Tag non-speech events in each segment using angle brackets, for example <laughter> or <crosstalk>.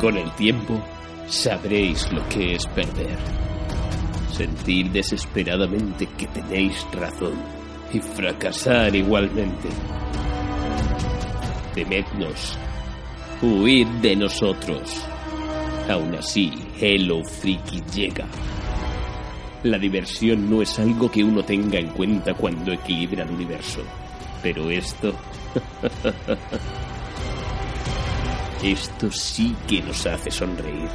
Con el tiempo, sabréis lo que es perder. Sentir desesperadamente que tenéis razón y fracasar igualmente. Temednos, huid de nosotros. Aún así, Hello Freaky llega. La diversión no es algo que uno tenga en cuenta cuando equilibra el universo. Pero esto... <laughs> esto sí que nos hace sonreír.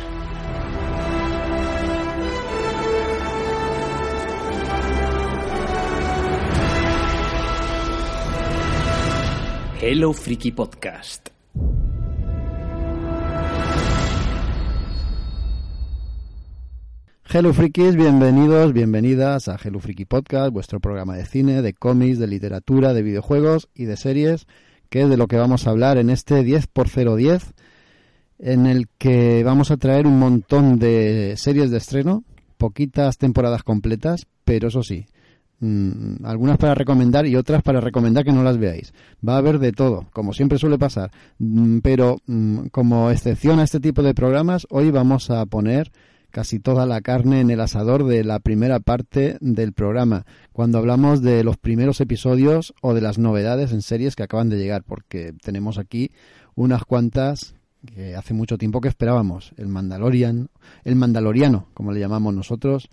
Hello Freaky Podcast. Hello Frikis, bienvenidos, bienvenidas a Hello Freaky Podcast, vuestro programa de cine, de cómics, de literatura, de videojuegos y de series, que es de lo que vamos a hablar en este 10x010, en el que vamos a traer un montón de series de estreno, poquitas temporadas completas, pero eso sí, mm, algunas para recomendar y otras para recomendar que no las veáis. Va a haber de todo, como siempre suele pasar, Mm, pero mm, como excepción a este tipo de programas, hoy vamos a poner casi toda la carne en el asador de la primera parte del programa, cuando hablamos de los primeros episodios o de las novedades en series que acaban de llegar, porque tenemos aquí unas cuantas que hace mucho tiempo que esperábamos. El Mandalorian, el Mandaloriano, como le llamamos nosotros,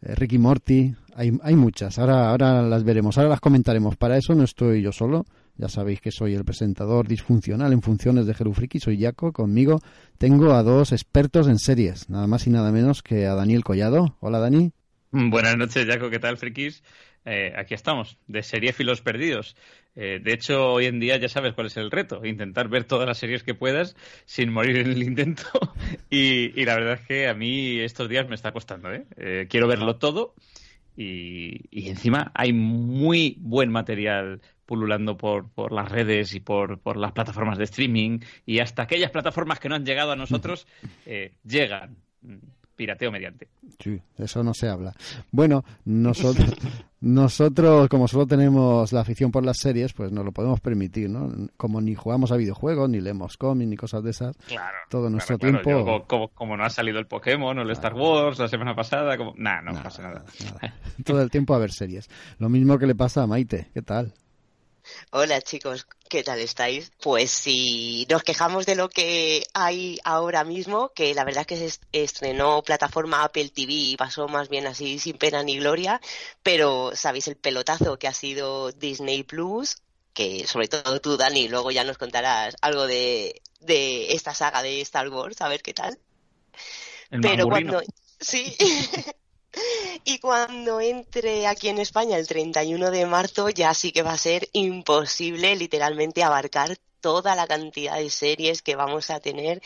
eh, Ricky Morty, hay, hay muchas, ahora, ahora las veremos, ahora las comentaremos. Para eso no estoy yo solo, ya sabéis que soy el presentador disfuncional en funciones de Friki, soy Jaco. Conmigo tengo a dos expertos en series, nada más y nada menos que a Daniel Collado. Hola, Dani. Buenas noches, Jaco. ¿Qué tal, frikis? Eh, aquí estamos, de seriéfilos perdidos. Eh, de hecho, hoy en día ya sabes cuál es el reto, intentar ver todas las series que puedas sin morir en el intento. <laughs> y, y la verdad es que a mí estos días me está costando. ¿eh? Eh, quiero verlo todo y, y encima hay muy buen material pululando por, por las redes y por, por las plataformas de streaming y hasta aquellas plataformas que no han llegado a nosotros eh, llegan pirateo mediante. Sí, eso no se habla. Bueno, nosotros, <laughs> nosotros como solo tenemos la afición por las series, pues nos lo podemos permitir, ¿no? Como ni jugamos a videojuegos, ni leemos cómics, ni cosas de esas. Claro. Todo nuestro claro, claro. tiempo. Yo, como, como, no ha salido el Pokémon o el Star Wars la semana pasada, como... Nah, no Nada, pasa nada. nada. Todo el tiempo a ver series. Lo mismo que le pasa a Maite. ¿Qué tal? Hola chicos, ¿qué tal estáis? Pues si nos quejamos de lo que hay ahora mismo, que la verdad es que se estrenó plataforma Apple TV y pasó más bien así sin pena ni gloria, pero sabéis el pelotazo que ha sido Disney Plus, que sobre todo tú Dani, luego ya nos contarás algo de, de esta saga de Star Wars, a ver qué tal. El pero cuando... Sí. <laughs> Y cuando entre aquí en España el 31 de marzo ya sí que va a ser imposible literalmente abarcar toda la cantidad de series que vamos a tener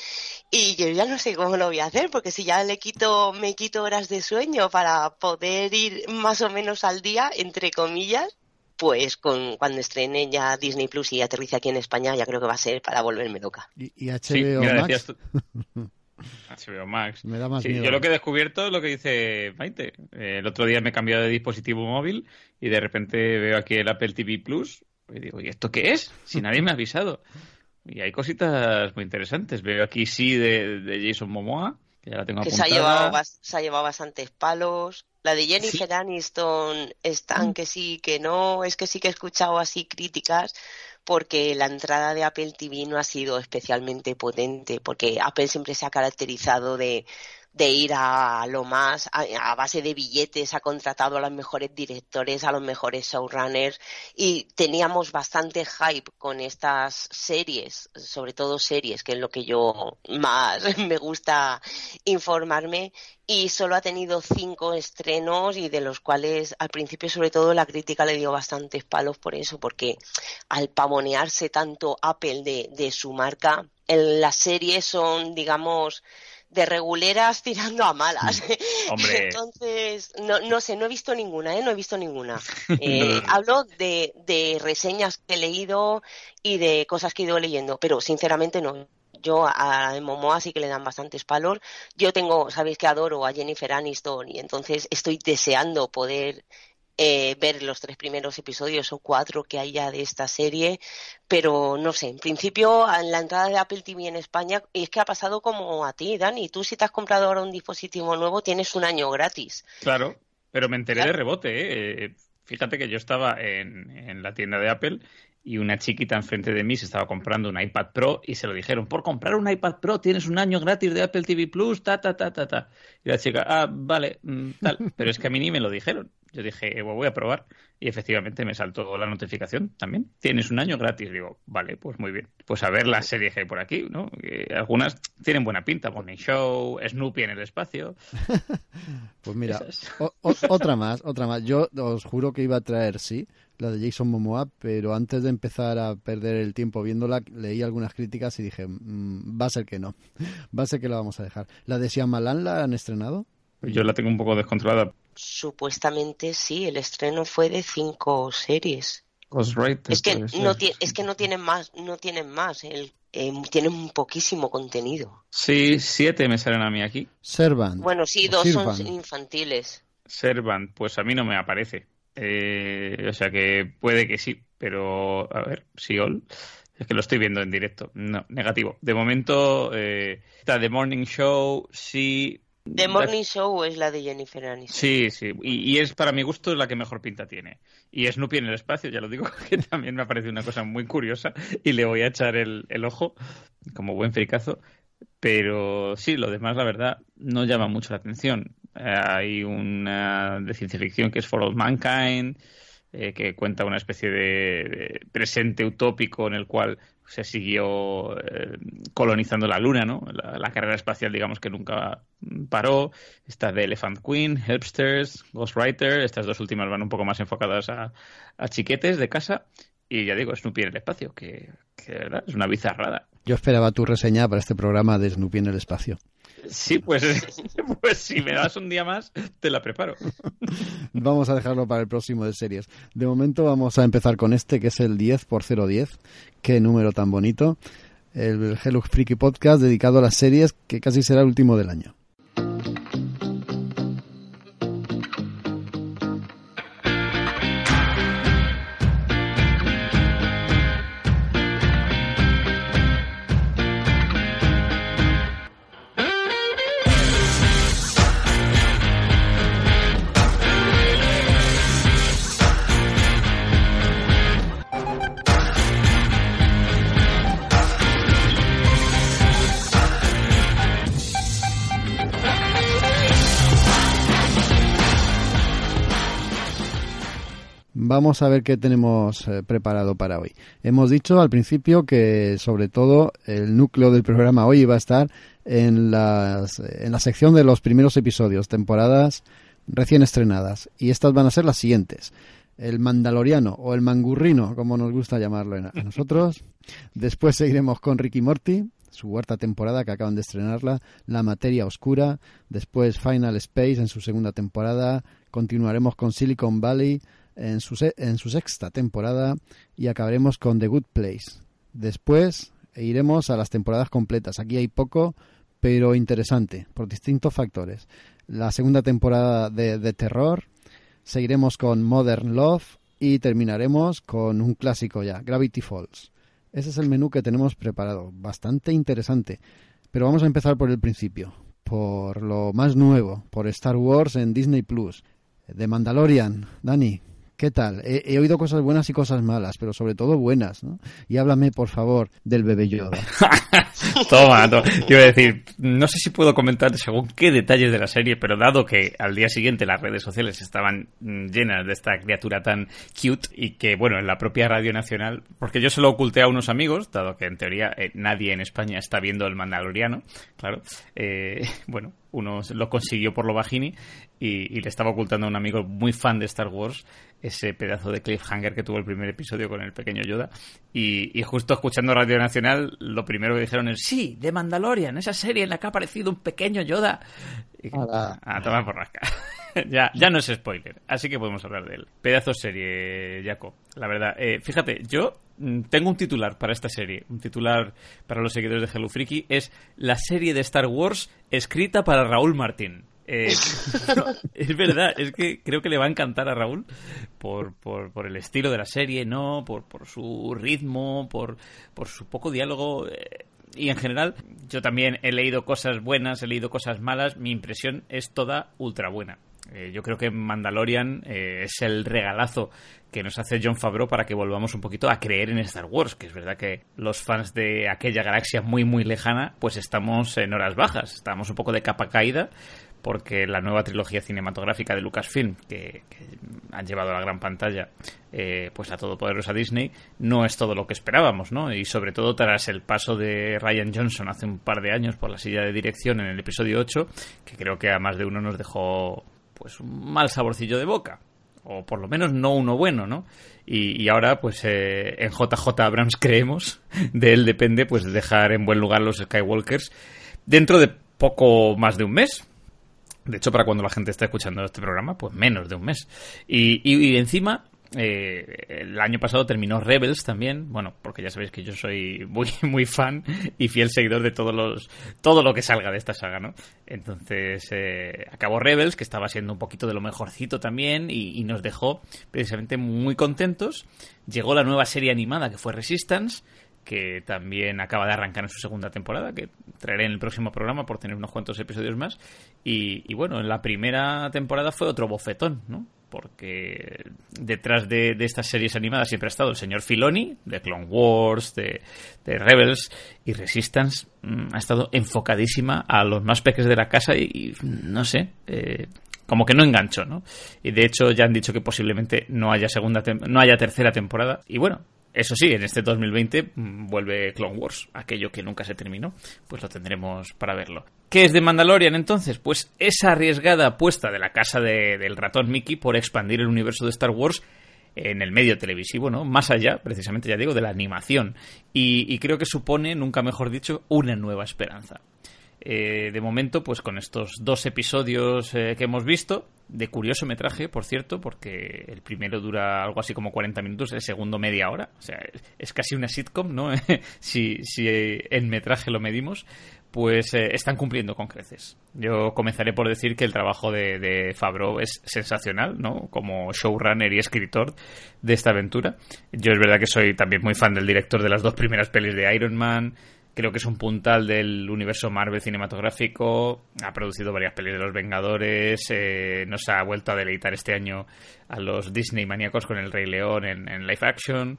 y yo ya no sé cómo lo voy a hacer porque si ya le quito me quito horas de sueño para poder ir más o menos al día entre comillas pues con cuando estrene ya Disney Plus y aterrice aquí en España ya creo que va a ser para volverme loca. ¿Y, y HBO Sí, mira, Max? <laughs> <laughs> HBO Max. Me da más Sí, miedo. yo lo que he descubierto es lo que dice Maite. Eh, el otro día me he cambiado de dispositivo móvil y de repente veo aquí el Apple TV Plus y digo, ¿y esto qué es? Si nadie me ha avisado. Y hay cositas muy interesantes. Veo aquí sí de, de Jason Momoa, que ya la tengo que se ha, llevado, se ha llevado bastantes palos. La de Jennifer Aniston están que sí, que no. Es que sí que he escuchado así críticas porque la entrada de Apple TV no ha sido especialmente potente, porque Apple siempre se ha caracterizado de, de ir a lo más, a, base de billetes, ha contratado a los mejores directores, a los mejores showrunners y teníamos bastante hype con estas series, sobre todo series, que es lo que yo más <laughs> me gusta informarme y solo ha tenido cinco estrenos y de los cuales al principio sobre todo la crítica le dio bastantes palos por eso, porque al pavonearse tanto Apple de, de su marca, en las series son, digamos, de reguleras tirando a malas. Hombre. <laughs> Entonces, no, no sé, no he visto ninguna, ¿eh? No he visto ninguna. <laughs> Eh. Hablo de, de reseñas que he leído y de cosas que he ido leyendo, pero sinceramente no. Yo a a Momoa sí que le dan bastantes palos. Yo tengo, sabéis que adoro a Jennifer Aniston y entonces estoy deseando poder eh, ver los tres primeros episodios o cuatro que hay ya de esta serie, pero no sé, en principio en la entrada de Apple TV en España, y es que ha pasado como a ti, Dani, tú si te has comprado ahora un dispositivo nuevo tienes un año gratis. Claro, pero me enteré de rebote, ¿eh? Fíjate que yo estaba en, en la tienda de Apple y una chiquita enfrente de mí se estaba comprando un iPad Pro y se lo dijeron, por comprar un iPad Pro tienes un año gratis de Apple TV Plus, ta, ta, ta, ta, ta. Y la chica, ah, vale, mm, tal. Pero es que a mí ni me lo dijeron. Yo dije, eh, voy a probar. Y efectivamente me saltó la notificación también. Tienes un año gratis. Digo, vale, pues muy bien. Pues a ver las series que hay por aquí, ¿no? algunas tienen buena pinta. Morning Show, Snoopy en el espacio. <laughs> pues mira, otra más, otra más. Yo os juro que iba a traer, sí, la de Jason Momoa, pero antes de empezar a perder el tiempo viéndola, leí algunas críticas y dije, mm, va a ser que no. <laughs> Va a ser que la vamos a dejar. ¿La de Shyamalan la han estrenado? Yo la tengo un poco descontrolada. Supuestamente sí, el estreno fue de cinco series. es que no es que no tienen más, no tienen más, el, eh, tienen poquísimo contenido. Sí, siete me salen a mí aquí. Servant. Bueno, sí, dos son infantiles. Servant, pues a mí no me aparece. Eh, o sea que puede que sí, pero a ver, sí, all. Es que lo estoy viendo en directo. No, negativo. De momento, eh, está The Morning Show, sí, The Morning Show es la de Jennifer Aniston. Sí, sí, y, es para mi gusto la que mejor pinta tiene. Y Snoopy en el espacio, ya lo digo, <laughs> que también me ha parecido una cosa muy curiosa y le voy a echar el, ojo como buen fricazo. Pero sí, lo demás, la verdad, no llama mucho la atención. Eh, hay una de ciencia ficción que es For All Mankind, eh, que cuenta una especie de, presente utópico en el cual se siguió eh, colonizando la Luna, ¿no? La, carrera espacial, digamos que nunca paró. Está de Elephant Queen, Helpsters, Ghostwriter. Estas dos últimas van un poco más enfocadas a, chiquetes de casa. Y ya digo, Snoopy en el espacio, que, que verdad es una bizarrada. Yo esperaba tu reseña para este programa de Snoopy en el espacio. Sí, pues, <laughs> pues si me das un día más, te la preparo. <laughs> Vamos a dejarlo para el próximo de series. De momento vamos a empezar con este, que es el 10 por 010. Qué número tan bonito. El Hello Freaky Podcast dedicado a las series, que casi será el último del año. Vamos a ver qué tenemos eh, preparado para hoy. Hemos dicho al principio que sobre todo el núcleo del programa hoy iba a estar en, las, en la sección de los primeros episodios, temporadas recién estrenadas. Y estas van a ser las siguientes. El Mandaloriano o el Mangurrino, como nos gusta llamarlo a nosotros. Después seguiremos con Ricky Morty, su cuarta temporada que acaban de estrenarla, La Materia Oscura, después Final Space en su segunda temporada, continuaremos con Silicon Valley, en su, en su sexta temporada y acabaremos con The Good Place. Después iremos a las temporadas completas. Aquí hay poco, pero interesante, por distintos factores. La segunda temporada de, de Terror, seguiremos con Modern Love y terminaremos con un clásico ya, Gravity Falls. Ese es el menú que tenemos preparado, bastante interesante. Pero vamos a empezar por el principio, por lo más nuevo, por Star Wars en Disney Plus. De Mandalorian, Dani, ¿Qué tal? He, oído cosas buenas y cosas malas, pero sobre todo buenas, ¿no? Y háblame, por favor, del bebé Yoda. <laughs> toma, toma. Quiero decir, no sé si puedo comentar según qué detalles de la serie, pero dado que al día siguiente las redes sociales estaban llenas de esta criatura tan cute y que, bueno, en la propia Radio Nacional, porque yo se lo oculté a unos amigos, dado que en teoría eh, nadie en España está viendo el Mandaloriano, claro, eh, <laughs> bueno, uno lo consiguió por lo bajini y, le estaba ocultando a un amigo muy fan de Star Wars ese pedazo de cliffhanger que tuvo el primer episodio con el pequeño Yoda. Y, justo escuchando Radio Nacional, lo primero que dijeron es, sí, de Mandalorian, esa serie en la que ha aparecido un pequeño Yoda. a tomar por rasca. <laughs> ya, ya no es spoiler, así que podemos hablar de él. Pedazo serie, Jaco, la verdad. Eh, fíjate, yo mm, tengo un titular para esta serie, un titular para los seguidores de Hello Freaky, es la serie de Star Wars escrita para Raúl Martín. Eh, <laughs> es verdad, es que creo que le va a encantar a Raúl por, por, el estilo de la serie, ¿no? Por, por su ritmo, por, por su poco diálogo. Eh, y en general, yo también he leído cosas buenas, he leído cosas malas. Mi impresión es toda ultra buena. Eh, yo creo que Mandalorian eh, es el regalazo que nos hace John Favreau para que volvamos un poquito a creer en Star Wars, que es verdad que los fans de aquella galaxia muy muy lejana, pues estamos en horas bajas, estamos un poco de capa caída, porque la nueva trilogía cinematográfica de Lucasfilm, que, que han llevado a la gran pantalla eh, pues a todopoderosa Disney, no es todo lo que esperábamos, ¿no? Y sobre todo tras el paso de Ryan Johnson hace un par de años por la silla de dirección en el episodio 8, que creo que a más de uno nos dejó pues un mal saborcillo de boca o por lo menos no uno bueno, ¿no? Y, ahora, pues eh, en JJ Abrams creemos, de él depende, pues dejar en buen lugar los Skywalkers dentro de poco más de un mes. De hecho, para cuando la gente está escuchando este programa, pues menos de un mes. y, y encima, eh, el año pasado terminó Rebels también, bueno, porque ya sabéis que yo soy muy, <laughs> muy fan y fiel seguidor de todos los, todo lo que salga de esta saga, ¿no? Entonces, eh, acabó Rebels, que estaba siendo un poquito de lo mejorcito también y, nos dejó precisamente muy contentos. Llegó la nueva serie animada que fue Resistance, que también acaba de arrancar en su segunda temporada, que traeré en el próximo programa por tener unos cuantos episodios más. Y, bueno, en la primera temporada fue otro bofetón, ¿no? porque detrás de, estas series animadas siempre ha estado el señor Filoni, de Clone Wars, de, Rebels y Resistance, mm, ha estado enfocadísima a los más peques de la casa y, no sé, eh, como que no engancho, ¿no? Y de hecho ya han dicho que posiblemente no haya segunda no haya tercera temporada y bueno, eso sí, en este 2020 mm, vuelve Clone Wars, aquello que nunca se terminó, pues lo tendremos para verlo. ¿Qué es de Mandalorian entonces? Pues esa arriesgada apuesta de la casa del ratón Mickey por expandir el universo de Star Wars en el medio televisivo, ¿no? Más allá, precisamente ya digo, de la animación. Y, creo que supone, nunca mejor dicho, una nueva esperanza. Eh, de momento, pues con estos dos episodios eh, que hemos visto, de curioso metraje, por cierto, porque el primero dura algo así como 40 minutos, el segundo media hora. O sea, es, casi una sitcom, ¿no? <laughs> si, si en metraje lo medimos pues eh, están cumpliendo con creces. Yo comenzaré por decir que el trabajo de, de Favreau es sensacional, ¿no? Como showrunner y escritor de esta aventura. Yo es verdad que soy también muy fan del director de las dos primeras pelis de Iron Man. Creo que es un puntal del universo Marvel cinematográfico. Ha producido varias pelis de los Vengadores. Eh, nos ha vuelto a deleitar este año a los Disney maníacos con El Rey León en, en live action.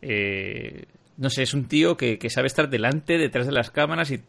Eh, no sé, es un tío que, sabe estar delante, detrás de las cámaras y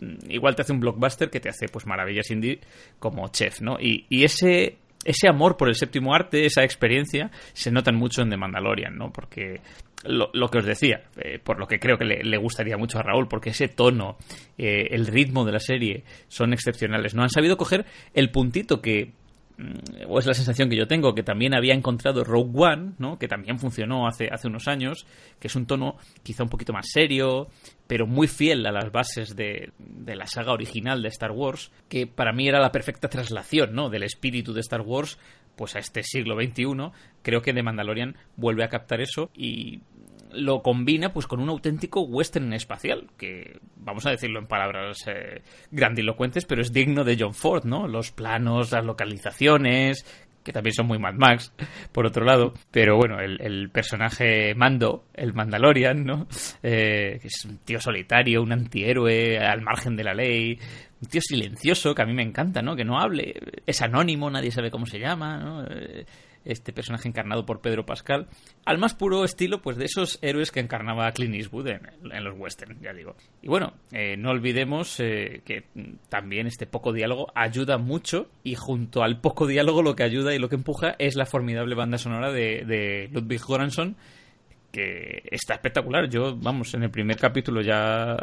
Mm, igual te hace un blockbuster que te hace pues maravillas indie como chef, ¿no? Y, ese ese amor por el séptimo arte, esa experiencia, se notan mucho en The Mandalorian, ¿no? Porque lo, que os decía, eh, por lo que creo que le, gustaría mucho a Raúl, porque ese tono, eh, el ritmo de la serie son excepcionales, ¿no? Han sabido coger el puntito que Mm, o es la sensación que yo tengo, que también había encontrado Rogue One, ¿no? que también funcionó hace, hace unos años, que es un tono quizá un poquito más serio, pero muy fiel a las bases de, de, la saga original de Star Wars, que para mí era la perfecta traslación ¿no? del espíritu de Star Wars pues a este siglo XXI. Creo que The Mandalorian vuelve a captar eso y lo combina pues con un auténtico western espacial, que vamos a decirlo en palabras eh, grandilocuentes, pero es digno de John Ford, ¿no? Los planos, las localizaciones, que también son muy Mad Max, por otro lado. Pero bueno, el, personaje Mando, el Mandalorian, ¿no? Eh, es un tío solitario, un antihéroe al margen de la ley, un tío silencioso que a mí me encanta, ¿no? Que no hable, es anónimo, nadie sabe cómo se llama, ¿no? Eh, este personaje encarnado por Pedro Pascal, al más puro estilo pues de esos héroes que encarnaba Clint Eastwood en, los westerns, ya digo. Y bueno, eh, no olvidemos eh, que también este poco diálogo ayuda mucho y junto al poco diálogo lo que ayuda y lo que empuja es la formidable banda sonora de, Ludwig Göransson que está espectacular. Yo, vamos, en el primer capítulo ya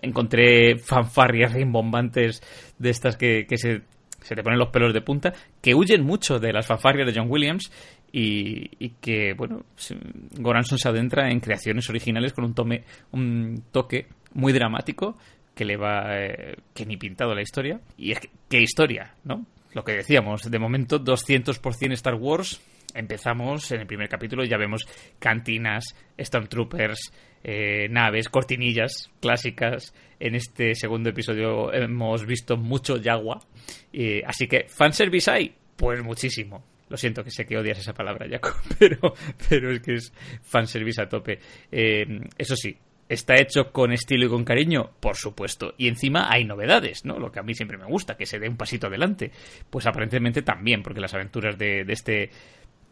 encontré fanfarrias rimbombantes de estas que, que se se te ponen los pelos de punta, que huyen mucho de las fanfarrias de John Williams y, que, bueno, Goranson se adentra en creaciones originales con un, tome, un toque muy dramático que le va, eh, que ni pintado la historia. Y es que, ¿qué historia, no? Lo que decíamos, de momento 200% Star Wars, empezamos en el primer capítulo y ya vemos cantinas, Stormtroopers, eh, naves, cortinillas clásicas. En este segundo episodio hemos visto mucho Yagua. así que, ¿fanservice hay? Pues muchísimo. Lo siento que sé que odias esa palabra, Jaco, <laughs> pero, pero es que es fanservice a tope. Eh, eso sí, ¿Está hecho con estilo y con cariño? Por supuesto. Y encima hay novedades, ¿no? Lo que a mí siempre me gusta, que se dé un pasito adelante. Pues aparentemente también, porque las aventuras de, este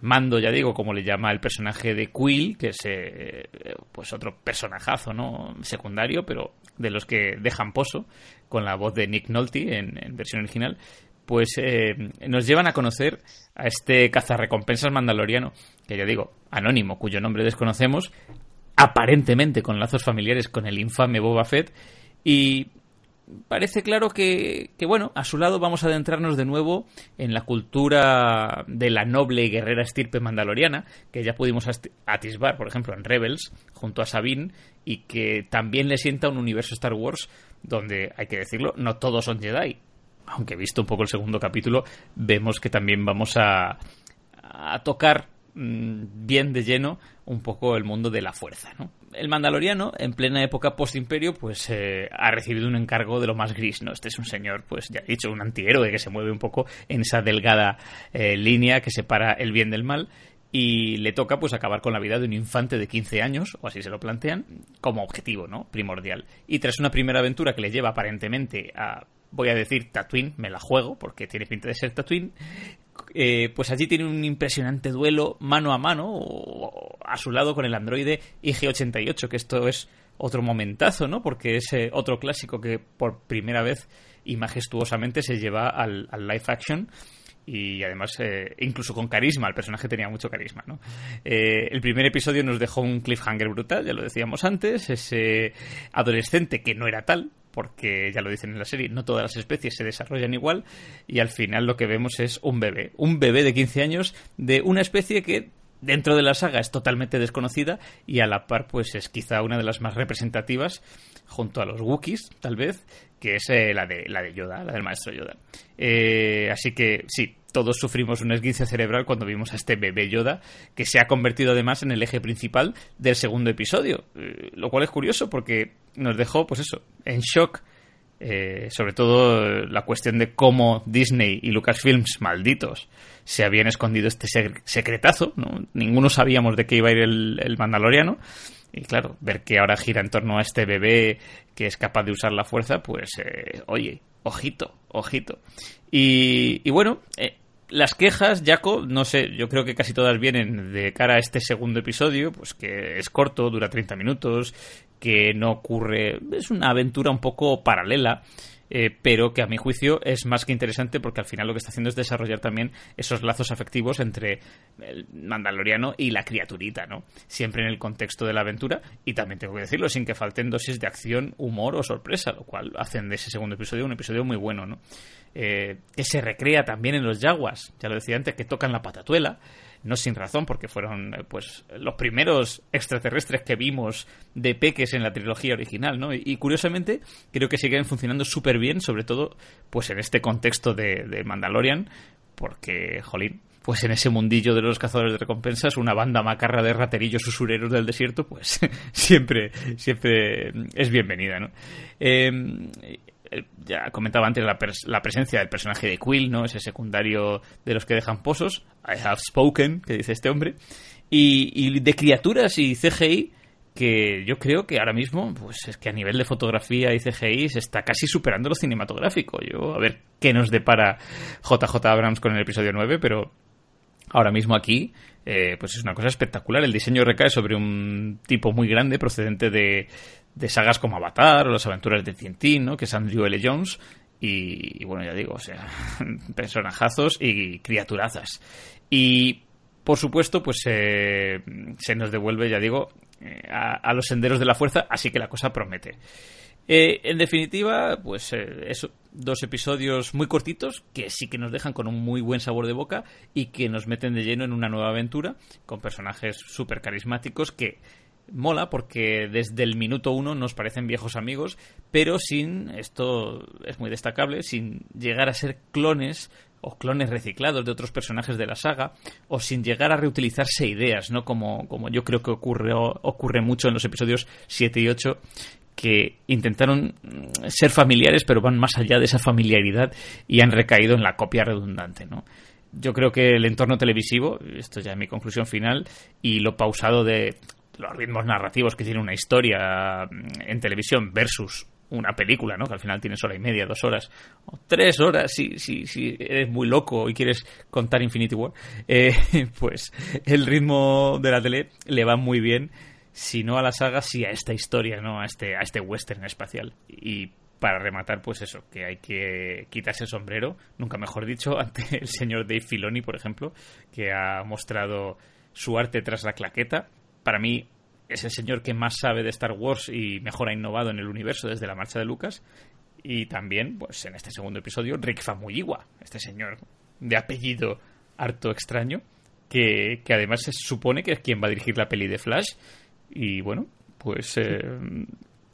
mando, ya digo, como le llama el personaje de Quill, que es eh, pues otro personajazo, ¿no? Secundario, pero de los que dejan pozo, con la voz de Nick Nolte en, versión original, pues eh, nos llevan a conocer a este cazarrecompensas mandaloriano, que ya digo, anónimo, cuyo nombre desconocemos, aparentemente con lazos familiares con el infame Boba Fett y parece claro que, que, bueno, a su lado vamos a adentrarnos de nuevo en la cultura de la noble y guerrera estirpe mandaloriana, que ya pudimos atisbar, por ejemplo, en Rebels, junto a Sabine, y que también le sienta un universo Star Wars donde, hay que decirlo, no todos son Jedi. Aunque visto un poco el segundo capítulo, vemos que también vamos a, a tocar Mm, bien de lleno un poco el mundo de la fuerza. ¿no? El Mandaloriano, en plena época post-imperio, pues eh, ha recibido un encargo de lo más gris. ¿no? Este es un señor, pues ya he dicho, un antihéroe que se mueve un poco en esa delgada eh, línea que separa el bien del mal y le toca pues acabar con la vida de un infante de 15 años, o así se lo plantean, como objetivo, ¿no? Primordial. Y tras una primera aventura que le lleva aparentemente a voy a decir Tatooine, me la juego porque tiene pinta de ser Tatooine, eh, pues allí tiene un impresionante duelo mano a mano a su lado con el androide IG-88, que esto es otro momentazo, ¿no? Porque es eh, otro clásico que por primera vez y majestuosamente se lleva al, live action y además eh, incluso con carisma, el personaje tenía mucho carisma. ¿no? el primer episodio nos dejó un cliffhanger brutal, ya lo decíamos antes, ese adolescente que no era tal, porque ya lo dicen en la serie, no todas las especies se desarrollan igual y al final lo que vemos es un bebé, un bebé de 15 años de una especie que dentro de la saga es totalmente desconocida y a la par pues es quizá una de las más representativas junto a los Wookiees tal vez que es eh, la de la de Yoda la del maestro Yoda eh, así que sí todos sufrimos un esguince cerebral cuando vimos a este bebé Yoda que se ha convertido además en el eje principal del segundo episodio eh, lo cual es curioso porque nos dejó pues eso en shock eh, sobre todo la cuestión de cómo Disney y Lucasfilms, malditos, se habían escondido este secretazo. ¿no? Ninguno sabíamos de qué iba a ir el, Mandaloriano. Y claro, ver que ahora gira en torno a este bebé que es capaz de usar la fuerza, pues, eh, oye, ojito, ojito. Y, bueno, eh, las quejas, Jaco, no sé, yo creo que casi todas vienen de cara a este segundo episodio, pues que es corto, dura 30 minutos, que no ocurre, es una aventura un poco paralela. Eh, pero que a mi juicio es más que interesante porque al final lo que está haciendo es desarrollar también esos lazos afectivos entre el mandaloriano y la criaturita, ¿no? Siempre en el contexto de la aventura y también tengo que decirlo sin que falten dosis de acción, humor o sorpresa, lo cual hacen de ese segundo episodio un episodio muy bueno, ¿no? Eh, que se recrea también en los yaguas, ya lo decía antes, que tocan la patatuela, no sin razón, porque fueron eh, pues los primeros extraterrestres que vimos de peques en la trilogía original, ¿no? Y, curiosamente creo que siguen funcionando súper bien, sobre todo pues en este contexto de, Mandalorian, porque, jolín, pues en ese mundillo de los cazadores de recompensas, una banda macarra de raterillos usureros del desierto, pues <laughs> siempre, siempre es bienvenida, ¿no? Eh, ya comentaba antes la, presencia del personaje de Quill, ¿no? Ese secundario de los que dejan pozos. I have spoken, que dice este hombre. Y, de criaturas y CGI que yo creo que ahora mismo, pues es que a nivel de fotografía y CGI se está casi superando lo cinematográfico. Yo, a ver qué nos depara JJ Abrams con el episodio 9, pero ahora mismo aquí, eh, pues es una cosa espectacular. El diseño recae sobre un tipo muy grande procedente de, de sagas como Avatar o las aventuras de Tintín, ¿no? que es Andrew L. Jones. Y, bueno, ya digo, o sea, <laughs> personajazos y criaturazas. Y por supuesto, pues eh, se nos devuelve, ya digo, eh, a, los senderos de la fuerza, así que la cosa promete. Eh, en definitiva, pues eso, dos episodios muy cortitos que sí que nos dejan con un muy buen sabor de boca y que nos meten de lleno en una nueva aventura con personajes súper carismáticos que mola porque desde el minuto uno nos parecen viejos amigos, pero sin, esto es muy destacable, sin llegar a ser clones o clones reciclados de otros personajes de la saga, o sin llegar a reutilizarse ideas, ¿no? Como, como yo creo que ocurre, ocurre mucho en los episodios 7 y 8, que intentaron ser familiares, pero van más allá de esa familiaridad y han recaído en la copia redundante, ¿no? Yo creo que el entorno televisivo, esto ya es mi conclusión final, y lo pausado de los ritmos narrativos que tiene una historia mm, en televisión versus una película, ¿no? Que al final tienes hora y media, dos horas, o tres horas, si, si, si eres muy loco y quieres contar Infinity War, eh, <laughs> pues el ritmo de la tele le va muy bien si no a la saga, sí a esta historia, ¿no? A este, a este western espacial. Y para rematar, pues eso, que hay que quitarse el sombrero, nunca mejor dicho, <laughs> ante el señor Dave Filoni, por ejemplo, que ha mostrado su arte tras la claqueta. Para mí es el señor que más sabe de Star Wars y mejor ha innovado en el universo desde la marcha de Lucas. Y también, pues en este segundo episodio, Rick Famuyiwa, este señor de apellido harto extraño, que, que además se supone que es quien va a dirigir la peli de Flash y bueno, pues eh,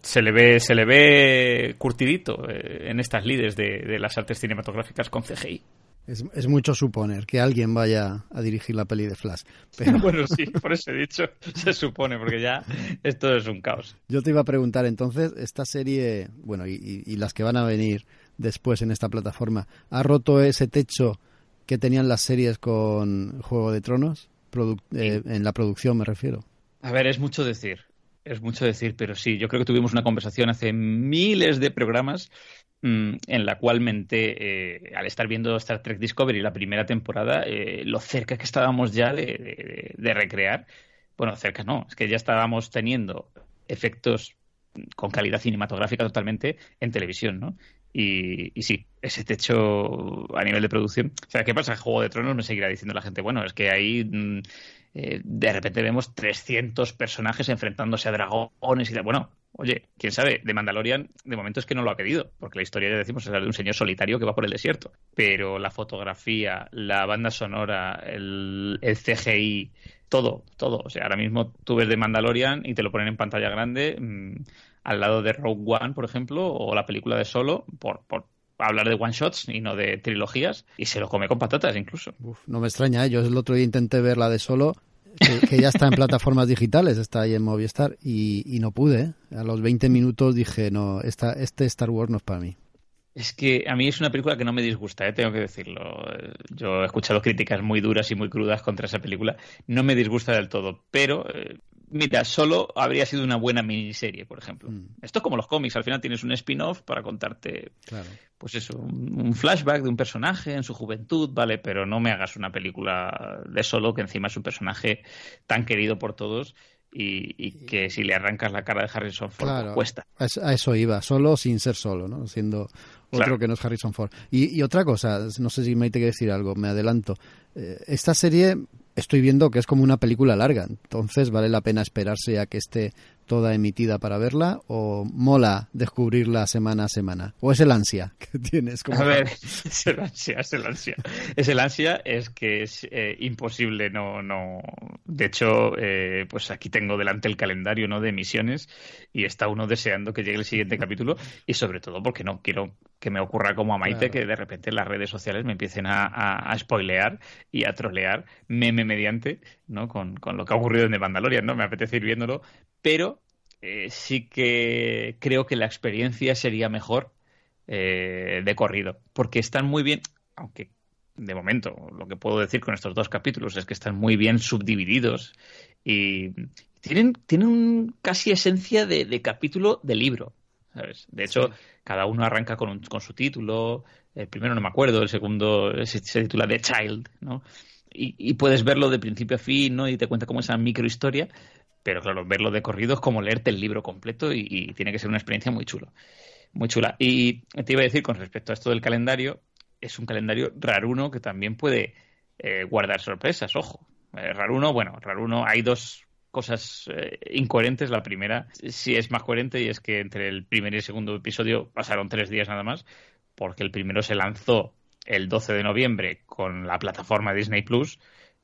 se le ve se le ve curtidito eh, en estas líderes de, las artes cinematográficas con CGI. Es, mucho suponer que alguien vaya a dirigir la peli de Flash. Pero... <laughs> bueno, sí, por eso he dicho, <laughs> se supone, porque ya esto es un caos. Yo te iba a preguntar entonces, esta serie, bueno, y, las que van a venir después en esta plataforma, ¿ha roto ese techo que tenían las series con Juego de Tronos? Eh, en la producción me refiero. A ver, es mucho decir, es mucho decir, pero sí, yo creo que tuvimos una conversación hace miles de programas en la cual menté, eh, al estar viendo Star Trek Discovery la primera temporada, eh, lo cerca que estábamos ya de, recrear. Bueno, cerca no, es que ya estábamos teniendo efectos con calidad cinematográfica totalmente en televisión, ¿no? Y, y, sí, ese techo a nivel de producción. O sea, ¿qué pasa? Juego de Tronos me seguirá diciendo la gente, bueno, es que ahí mm, eh, de repente vemos 300 personajes enfrentándose a dragones y. Bueno, oye, quién sabe, de Mandalorian de momento es que no lo ha querido, porque la historia, ya decimos, es la de un señor solitario que va por el desierto. Pero la fotografía, la banda sonora, el, CGI, todo, todo. O sea, ahora mismo tú ves de Mandalorian y te lo ponen en pantalla grande mm, al lado de Rogue One, por ejemplo, o la película de Solo, por, por hablar de one shots y no de trilogías y se lo come con patatas incluso. no me extraña, ¿eh? yo el otro día intenté ver la de solo que, ya está en plataformas digitales, está ahí en Movistar y, no pude. A los 20 minutos dije, no, esta, este Star Wars no es para mí. Es que a mí es una película que no me disgusta, ¿eh? tengo que decirlo. Yo he escuchado críticas muy duras y muy crudas contra esa película. No me disgusta del todo, pero eh, mira, solo habría sido una buena miniserie, por ejemplo. Mm. Esto es como los cómics, al final tienes un spin-off para contarte, pues eso, un, flashback de un personaje en su juventud, ¿vale? Pero no me hagas una película de solo que encima es un personaje tan querido por todos y, que si le arrancas la cara de Harrison Ford cuesta. A eso iba, solo sin ser solo, ¿no? Siendo otro que no es Harrison Ford. Y, otra cosa, no sé si me hay que decir algo, me adelanto. Eh, esta serie estoy viendo que es como una película larga, entonces vale la pena esperarse a que esté toda emitida para verla o mola descubrirla semana a semana? ¿O es el ansia <laughs> que tienes? Como... A ver, <laughs> es el ansia, es el ansia. Es el ansia, es que es eh, imposible, no, no. De hecho, eh, pues aquí tengo delante el calendario ¿no? de emisiones y está uno deseando que llegue el siguiente capítulo y sobre todo porque no quiero que me ocurra como a Maite, que de repente las redes sociales me empiecen a, a, spoilear y a trolear meme mediante, ¿no? Con, con, lo que ha ocurrido en The Mandalorian, ¿no? Me apetece ir viéndolo, pero eh, sí que creo que la experiencia sería mejor eh, de corrido, porque están muy bien, aunque de momento lo que puedo decir con estos dos capítulos es que están muy bien subdivididos y tienen, tienen casi esencia de, capítulo de libro. De hecho, cada uno arranca con, con su título. El primero no me acuerdo, el segundo se, titula The Child, ¿no? Y, y, puedes verlo de principio a fin, ¿no? Y te cuenta como esa microhistoria pero claro, verlo de corrido es como leerte el libro completo y, tiene que ser una experiencia muy chula. Muy chula. Y te iba a decir con respecto a esto del calendario, es un calendario raruno que también puede eh, guardar sorpresas, ojo. Eh, raruno, bueno, raruno, hay dos cosas eh, incoherentes. La primera sí es más coherente y es que entre el primer y el segundo episodio pasaron tres días nada más, porque el primero se lanzó el 12 de noviembre con la plataforma Disney Plus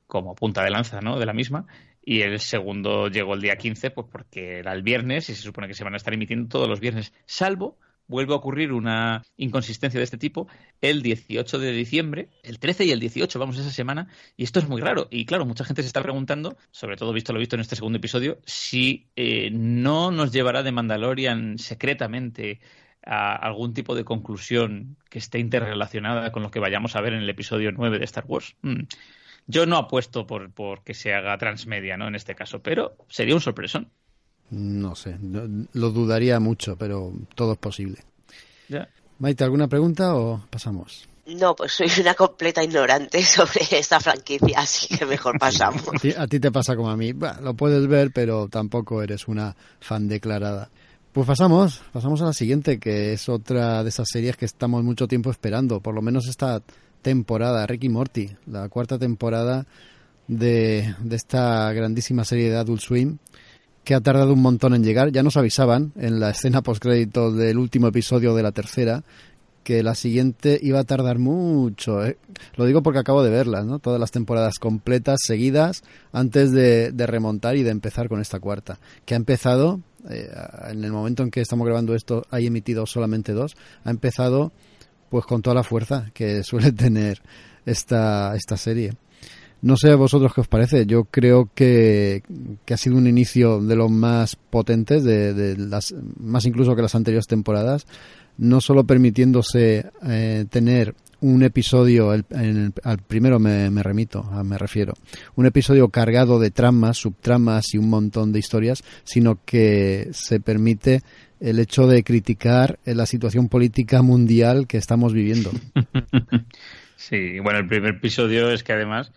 como punta de lanza ¿no? de la misma y el segundo llegó el día 15, pues porque era el viernes y se supone que se van a estar emitiendo todos los viernes, salvo vuelve a ocurrir una inconsistencia de este tipo el 18 de diciembre, el 13 y el 18, vamos, esa semana, y esto es muy raro. Y claro, mucha gente se está preguntando, sobre todo visto lo visto en este segundo episodio, si eh, no nos llevará de Mandalorian secretamente a algún tipo de conclusión que esté interrelacionada con lo que vayamos a ver en el episodio 9 de Star Wars. Mm. Yo no apuesto por, por que se haga transmedia, ¿no? En este caso, pero sería un sorpresón. No sé, lo dudaría mucho, pero todo es posible. Maite, ¿alguna pregunta o pasamos? No, pues soy una completa ignorante <laughs> sobre esta franquicia, así que mejor pasamos. a, ti, te pasa como a mí. lo puedes ver, pero tampoco eres una fan declarada. Pues pasamos, pasamos a la siguiente, que es otra de esas series que estamos mucho tiempo esperando, por lo menos esta temporada, Ricky Morty, la cuarta temporada de, de esta grandísima serie de Adult Swim, que ha tardado un montón en llegar. Ya nos avisaban en la escena postcrédito del último episodio de la tercera que la siguiente iba a tardar mucho. ¿eh? Lo digo porque acabo de verlas, ¿no? Todas las temporadas completas, seguidas, antes de, remontar y de empezar con esta cuarta. Que ha empezado, eh, en el momento en que estamos grabando esto, hay emitido solamente dos. Ha empezado, pues, con toda la fuerza que <laughs> suele tener esta, esta serie. No sé a vosotros qué os parece. Yo creo que, ha sido un inicio de los más potentes, de, las, más incluso que las anteriores temporadas. No solo permitiéndose eh, tener un episodio, el, al primero me, remito, me refiero, un episodio cargado de tramas, subtramas y un montón de historias, sino que se permite el hecho de criticar la situación política mundial que estamos viviendo. <laughs> Sí, bueno, el primer episodio es que además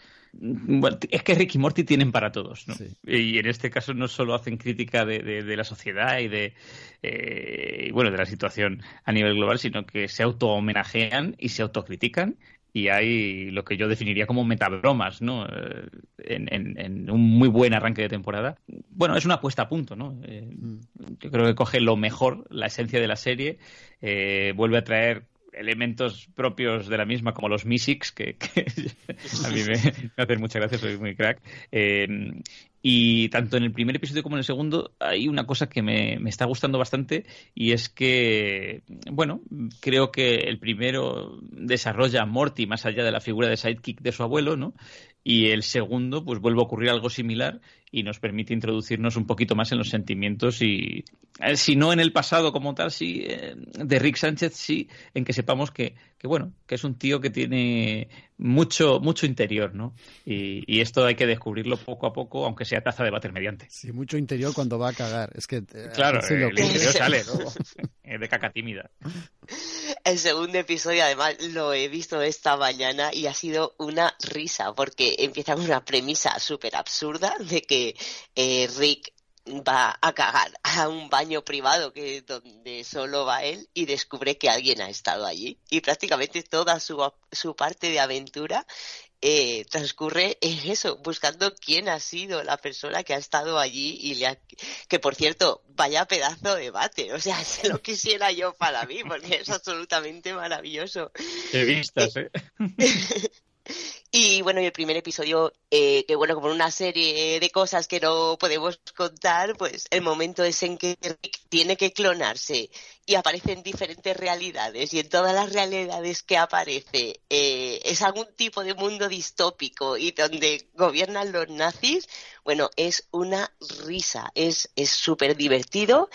es que Ricky y Morty tienen para todos, ¿no? Y en este caso no solo hacen crítica de, la sociedad y de eh, bueno de la situación a nivel global, sino que se auto homenajean y se autocritican y hay lo que yo definiría como metabromas, ¿no? Eh, en, un muy buen arranque de temporada. Bueno, es una apuesta a punto, ¿no? Eh, mm. Yo creo que coge lo mejor, la esencia de la serie, vuelve a traer elementos propios de la misma, como los Mysics, que, <laughs> a mí me, hacen mucha gracia, soy muy crack. Eh, y tanto en el primer episodio como en el segundo hay una cosa que me, me, está gustando bastante y es que, bueno, creo que el primero desarrolla a Morty más allá de la figura de sidekick de su abuelo, ¿no? Y el segundo, pues vuelve a ocurrir algo similar y nos permite introducirnos un poquito más en los sentimientos y, eh, si no en el pasado como tal, sí, eh, de Rick Sánchez, sí, en que sepamos que, que, bueno, que es un tío que tiene mucho, mucho interior, ¿no? Y, y, esto hay que descubrirlo poco a poco, aunque sea taza de bater mediante. Sí, mucho interior cuando va a cagar. Es que. Eh, claro, el interior sale, ¿no? <laughs> <laughs> de caca tímida. El segundo episodio, además, lo he visto esta mañana y ha sido una risa, porque empieza con una premisa súper absurda de que eh, Rick va a cagar a un baño privado que donde solo va él y descubre que alguien ha estado allí y prácticamente toda su, su parte de aventura eh, transcurre en eso, buscando quién ha sido la persona que ha estado allí y le ha... que por cierto, vaya pedazo de bate, o sea, <laughs> se lo quisiera yo para mí, porque es absolutamente maravilloso. Qué vistas, ¿eh? Y bueno, y el primer episodio, eh, que bueno, como una serie de cosas que no podemos contar, pues el momento es en que Rick tiene que clonarse y aparecen diferentes realidades. Y en todas las realidades que aparece eh, es algún tipo de mundo distópico y donde gobiernan los nazis, bueno, es una risa, es súper divertido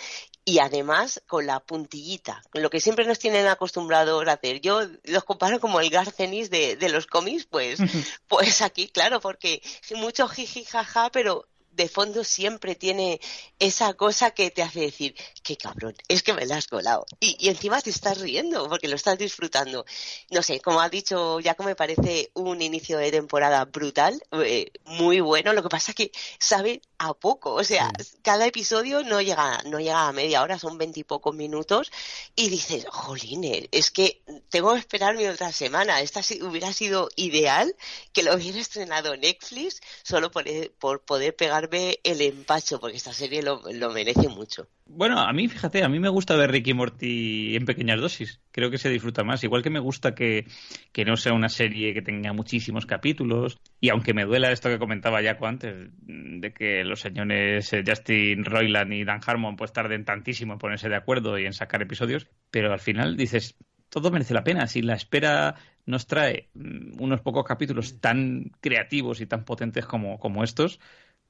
y además con la puntillita, lo que siempre nos tienen acostumbrados a hacer. Yo los comparo como el Garcenis de, de los cómics, pues, pues aquí, claro, porque mucho jiji jaja, pero de fondo siempre tiene esa cosa que te hace decir, qué cabrón, es que me la has colado. Y, y encima te estás riendo porque lo estás disfrutando. No sé, como ha dicho Jaco, me parece un inicio de temporada brutal, eh, muy bueno. Lo que pasa es que sabe a poco. O sea, cada episodio no llega, no llega a media hora, son veintipocos minutos. Y dices, jolín, es que tengo que esperarme otra semana. Esta hubiera sido ideal que lo hubiera estrenado Netflix solo por, por poder pegar el empacho, porque esta serie lo, merece mucho. Bueno, a mí, fíjate, a mí me gusta ver Ricky Morty en pequeñas dosis. Creo que se disfruta más. Igual que me gusta que, que no sea una serie que tenga muchísimos capítulos. Y aunque me duela esto que comentaba Jaco antes, de que los señores eh, Justin Roiland y Dan Harmon pues tarden tantísimo en ponerse de acuerdo y en sacar episodios, pero al final dices, todo merece la pena. Si la espera nos trae mm, unos pocos capítulos tan creativos y tan potentes como, como estos,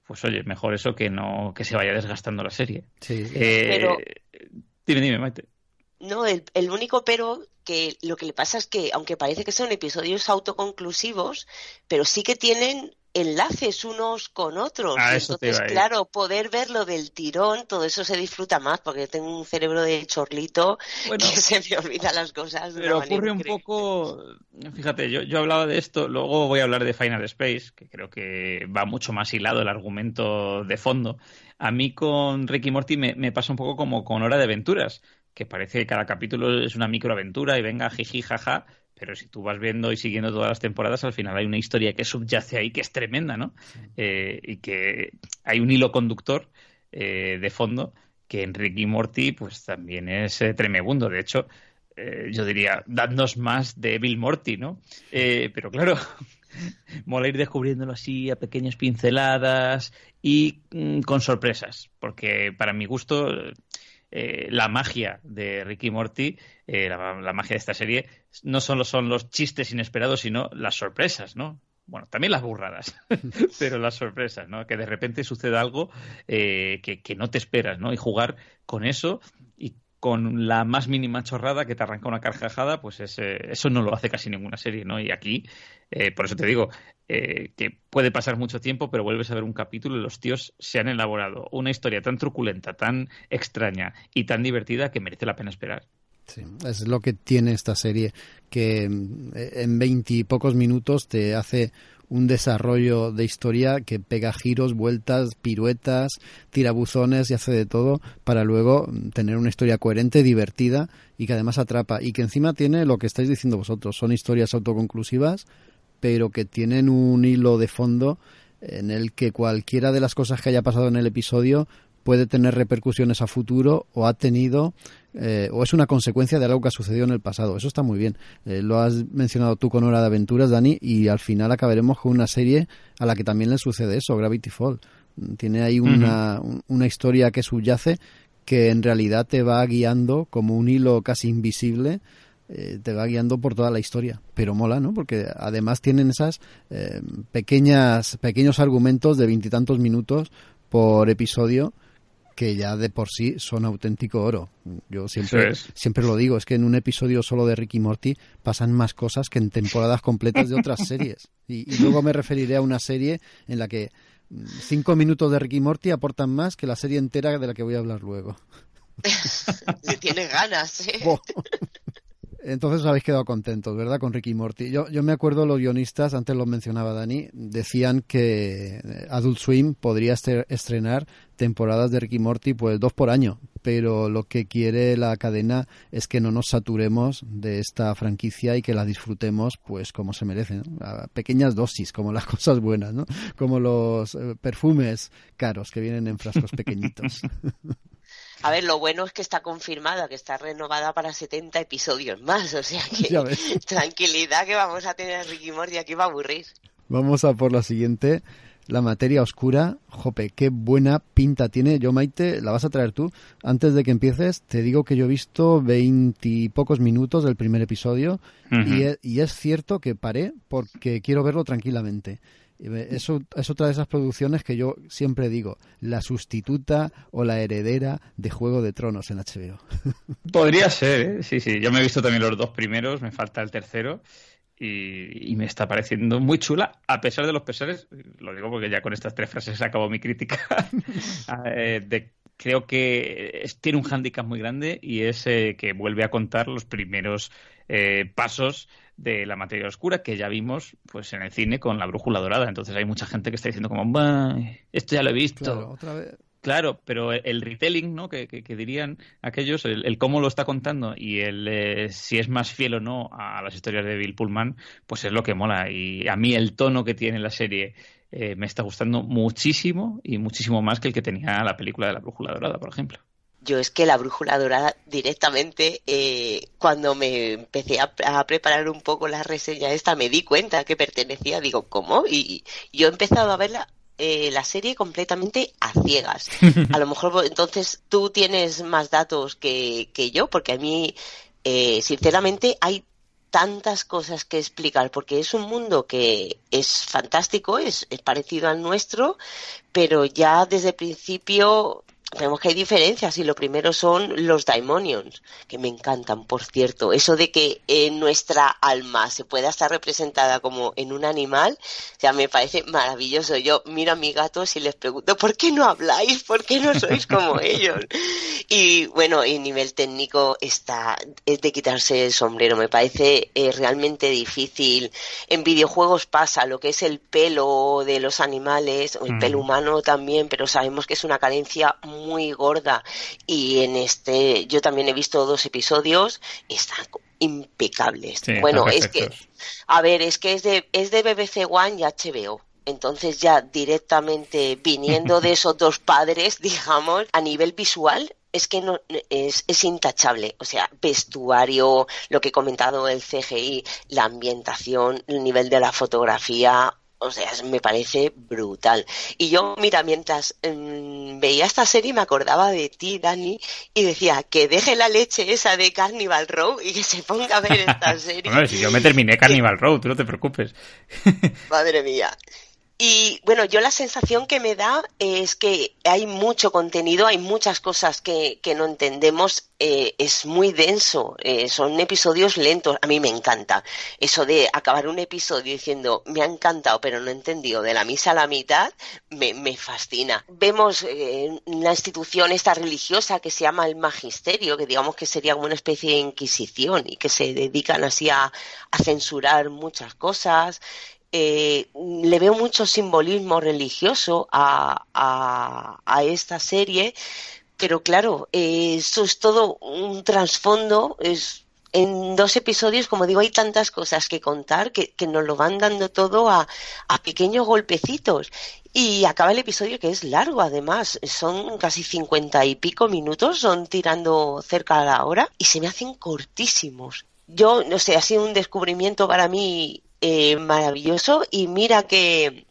pues oye, mejor eso que no que se vaya desgastando la serie. Sí. Eh, Pero- Dime, dime, Maite. No, el, el único pero que lo que le pasa es que, aunque parece que son episodios autoconclusivos, pero sí que tienen enlaces unos con otros. Ah, Entonces, claro, poder verlo del tirón, todo eso se disfruta más, porque tengo un cerebro de chorlito Bueno, que <laughs> se me olvidan las cosas. pero ocurre un increíble. poco. Fíjate, yo, yo hablaba de esto, luego voy a hablar de Final Space, que creo que va mucho más hilado el argumento de fondo. A mí con Ricky Morty me, me pasa un poco como con Hora de Aventuras, que parece que cada capítulo es una microaventura y venga, jiji, jaja. Pero si tú vas viendo y siguiendo todas las temporadas, al final hay una historia que subyace ahí que es tremenda, ¿no? Eh, y que hay un hilo conductor eh, de fondo que en Ricky Morty pues también es eh, tremebundo. De hecho, eh, yo diría, dadnos más de Bill Morty, ¿no? Eh, pero claro, <laughs> mola ir descubriéndolo así a pequeñas pinceladas y mm, con sorpresas, porque para mi gusto eh, la magia de Ricky Morty, eh, la, magia de esta serie, no solo son los chistes inesperados, sino las sorpresas, ¿no? Bueno, también las burradas, <laughs> pero las sorpresas, ¿no? Que de repente suceda algo eh, que, que no te esperas, ¿no? Y jugar con eso y con la más mínima chorrada que te arranca una carcajada, pues eso no lo hace casi ninguna serie, ¿no? Y aquí, eh, por eso te digo, eh, que puede pasar mucho tiempo, pero vuelves a ver un capítulo y los tíos se han elaborado una historia tan truculenta, tan extraña y tan divertida que merece la pena esperar. Sí, es lo que tiene esta serie, que mm, en veintipocos minutos te hace un desarrollo de historia que pega giros, vueltas, piruetas, tirabuzones y hace de todo para luego mm, tener una historia coherente, divertida y que además atrapa y que encima tiene lo que estáis diciendo vosotros, son historias autoconclusivas, pero que tienen un hilo de fondo en el que cualquiera de las cosas que haya pasado en el episodio puede tener repercusiones a futuro o ha tenido eh, o es una consecuencia de algo que ha sucedido en el pasado. Eso está muy bien. Eh, lo has mencionado tú con Hora de Aventuras, Dani, y al final acabaremos con una serie a la que también le sucede eso, Gravity Fall. Tiene ahí una, un- una historia que subyace que en realidad te va guiando como un hilo casi invisible eh, te va guiando por toda la historia. Pero mola, ¿no? Porque además tienen esas eh, pequeñas, pequeños argumentos de veintitantos minutos por episodio que ya de por sí son auténtico oro. Yo siempre, es. siempre lo digo, es que en un episodio solo de Ricky Morty pasan más cosas que en temporadas completas de otras <laughs> series. Y, y luego me referiré a una serie en la que mm, cinco minutos de Ricky Morty aportan más que la serie entera de la que voy a hablar luego. <laughs> Le tienes ganas, ¿eh? <laughs> Entonces os habéis quedado contentos, ¿verdad? Con Ricky Morty. Yo, yo me acuerdo los guionistas, antes lo mencionaba Dani, decían que eh, Adult Swim podría este- estrenar temporadas de Ricky Morty pues dos por año, pero lo que quiere la cadena es que no nos saturemos de esta franquicia y que la disfrutemos pues como se merece, ¿no? pequeñas dosis, como las <laughs> cosas buenas, ¿no? Como los eh, perfumes caros que vienen en frascos pequeñitos. <laughs> A ver, lo bueno es que está confirmada, que está renovada para 70 episodios más, o sea que <laughs> tranquilidad que vamos a tener a Ricky Morty aquí va a aburrir. Vamos a por la siguiente. La materia oscura. Jope, qué buena pinta tiene. Yo, Maite, la vas a traer tú. Antes de que empieces, te digo que yo he visto veintipocos minutos del primer episodio y, e- y es cierto que paré porque quiero verlo tranquilamente. Eso es otra de esas producciones que yo siempre digo, la sustituta o la heredera de Juego de Tronos en HBO. <laughs> Podría ser, ¿eh? sí, sí. Yo me he visto también los dos primeros, me falta el tercero. Y, me está pareciendo muy chula, a pesar de los pesares. Lo digo porque ya con estas tres frases acabó mi crítica. <laughs> eh, creo que tiene un hándicap muy grande y es eh, que vuelve a contar los primeros eh, pasos de la materia oscura que ya vimos pues en el cine con la brújula dorada. Entonces hay mucha gente que está diciendo como, "Bah, esto ya lo he visto. Claro, otra vez. Claro, pero el- el retelling, ¿no? Que, que- que dirían aquellos, el, el cómo lo está contando y el eh, si es más fiel o no a las historias de Bill Pullman, pues es lo que mola. Y a mí el tono que tiene la serie eh, me está gustando muchísimo y muchísimo más que el que tenía la película de la Brújula Dorada, por ejemplo. Yo es que la brújula dorada directamente, eh, cuando me empecé a, preparar un poco la reseña esta, me di cuenta que pertenecía, digo, ¿cómo? Y, yo he empezado a verla eh, la serie completamente a ciegas. A lo mejor entonces tú tienes más datos que, que yo, porque a mí, eh, sinceramente, hay tantas cosas que explicar, porque es un mundo que es fantástico, es, es parecido al nuestro, pero ya desde el principio vemos que hay diferencias y lo primero son los daimonions, que me encantan, por cierto. Eso de que en nuestra alma se pueda estar representada como en un animal, ya me parece maravilloso. Yo miro a mis gatos y les pregunto, ¿por qué no habláis? ¿Por qué no sois como <laughs> ellos? Y bueno, en nivel técnico está, es de quitarse el sombrero. Me parece eh, realmente difícil. En videojuegos pasa lo que es el pelo de los animales, o el pelo mm. humano también, pero sabemos que es una carencia muy muy gorda. Y en este yo también he visto dos episodios están impecables. Bueno es que a ver es que es de es de BBC One y HBO entonces ya directamente viniendo de <laughs> esos dos padres digamos a nivel visual es que no es, es, intachable. O sea, vestuario, lo que he comentado, el CGI, la ambientación, el nivel de la fotografía, o sea, me parece brutal. Y yo, mira, mientras mm, veía esta serie me acordaba de ti, Dani, y decía que deje la leche esa de Carnival Row y que se ponga a ver esta <laughs> serie. bueno, si yo me terminé Carnival Row, tú no te preocupes. Madre mía. Y bueno, yo la sensación que me da es que hay mucho contenido, hay muchas cosas que, que no entendemos, eh, es muy denso, eh, son episodios lentos, a mí me encanta. Eso de acabar un episodio diciendo me ha encantado pero no he entendido de la misa a la mitad, me, me fascina. Vemos eh, una institución esta religiosa que se llama el magisterio, que digamos que sería como una especie de inquisición y que se dedican así a, a censurar muchas cosas. Eh, le veo mucho simbolismo religioso a, a, esta serie, pero claro, eh, eso es todo un trasfondo, es en dos episodios, como digo, hay tantas cosas que contar que, que nos lo van dando todo a, a, pequeños golpecitos. Y acaba el episodio que es largo, además. Son casi cincuenta y pico minutos, son tirando cerca a la hora y se me hacen cortísimos. Yo, no sé, ha sido un descubrimiento para mí eh, maravilloso y mira que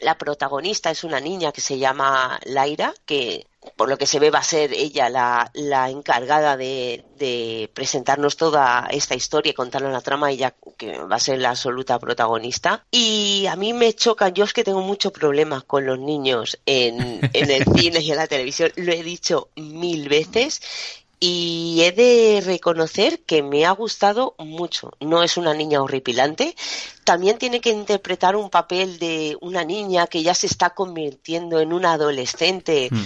la protagonista es una niña que se llama Laira, que por lo que se ve va a ser ella la, la encargada de, presentarnos toda esta historia y contarnos la trama, ella que va a ser la absoluta protagonista. Y a mí me choca, yo es que tengo muchos problemas con los niños en, en el cine y en la televisión, lo he dicho mil veces y he de reconocer que me ha gustado mucho. No es una niña horripilante. También tiene que interpretar un papel de una niña que ya se está convirtiendo en una adolescente. Mm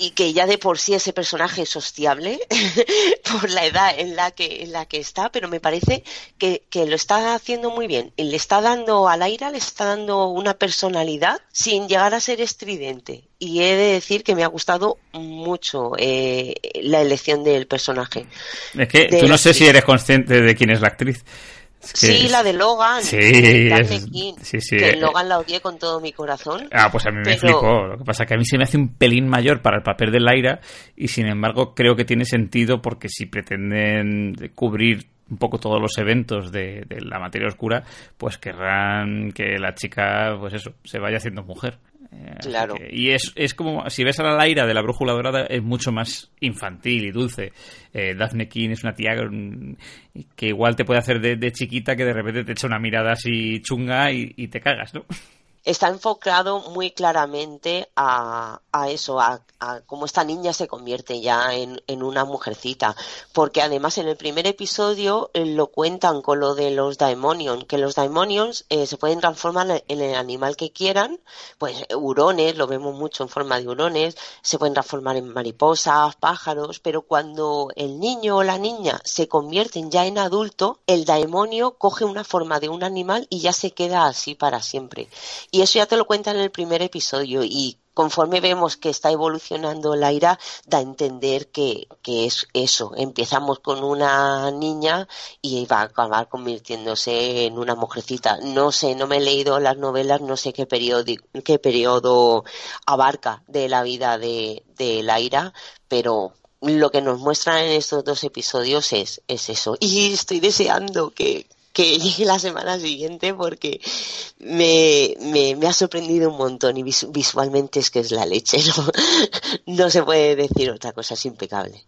y que ya de por sí ese personaje es sociable <laughs> por la edad en la que en la que está, pero me parece que, que, lo está haciendo muy bien. Le está dando al aire, le está dando una personalidad sin llegar a ser estridente. Y he de decir que me ha gustado mucho eh, la elección del personaje. Es que tú no sé si eres consciente de quién es la actriz sí, la de Logan. Sí, sí, sí. Que Logan la odié con todo mi corazón. Ah, pues a mí me flipó. Lo que pasa es que a mí se me hace un pelín mayor para el papel de Laira y sin embargo creo que tiene sentido porque si pretenden cubrir un poco todos los eventos de, de la materia oscura, pues querrán que la chica, pues eso, se vaya haciendo mujer. Eh, claro. y es, es como, si ves a la Laira de la brújula dorada, es mucho más infantil y dulce. Eh, Daphne King es una tía que igual te puede hacer de, chiquita que de repente te echa una mirada así chunga y, y te cagas, ¿no? Está enfocado muy claramente a, eso, a, cómo esta niña se convierte ya en, una mujercita. Porque además en el primer episodio eh, lo cuentan con lo de los daemonions, que los daemonions eh, se pueden transformar en el animal que quieran, pues hurones, lo vemos mucho en forma de hurones, se pueden transformar en mariposas, pájaros, pero cuando el niño o la niña se convierten ya en adulto, el daemonio coge una forma de un animal y ya se queda así para siempre. Y eso ya te lo cuentan en el primer episodio y conforme vemos que está evolucionando la ira, da a entender que, que, es eso. Empezamos con una niña y va a acabar convirtiéndose en una mujercita. No sé, no me he leído las novelas, no sé qué periodo, qué periodo abarca de la vida de, de Laira, pero lo que nos muestran en estos dos episodios es, es eso. Y estoy deseando que, que llegue la semana siguiente porque me, me, ha sorprendido un montón y visualmente es que es la leche, <laughs> no, no se puede decir otra cosa, es impecable.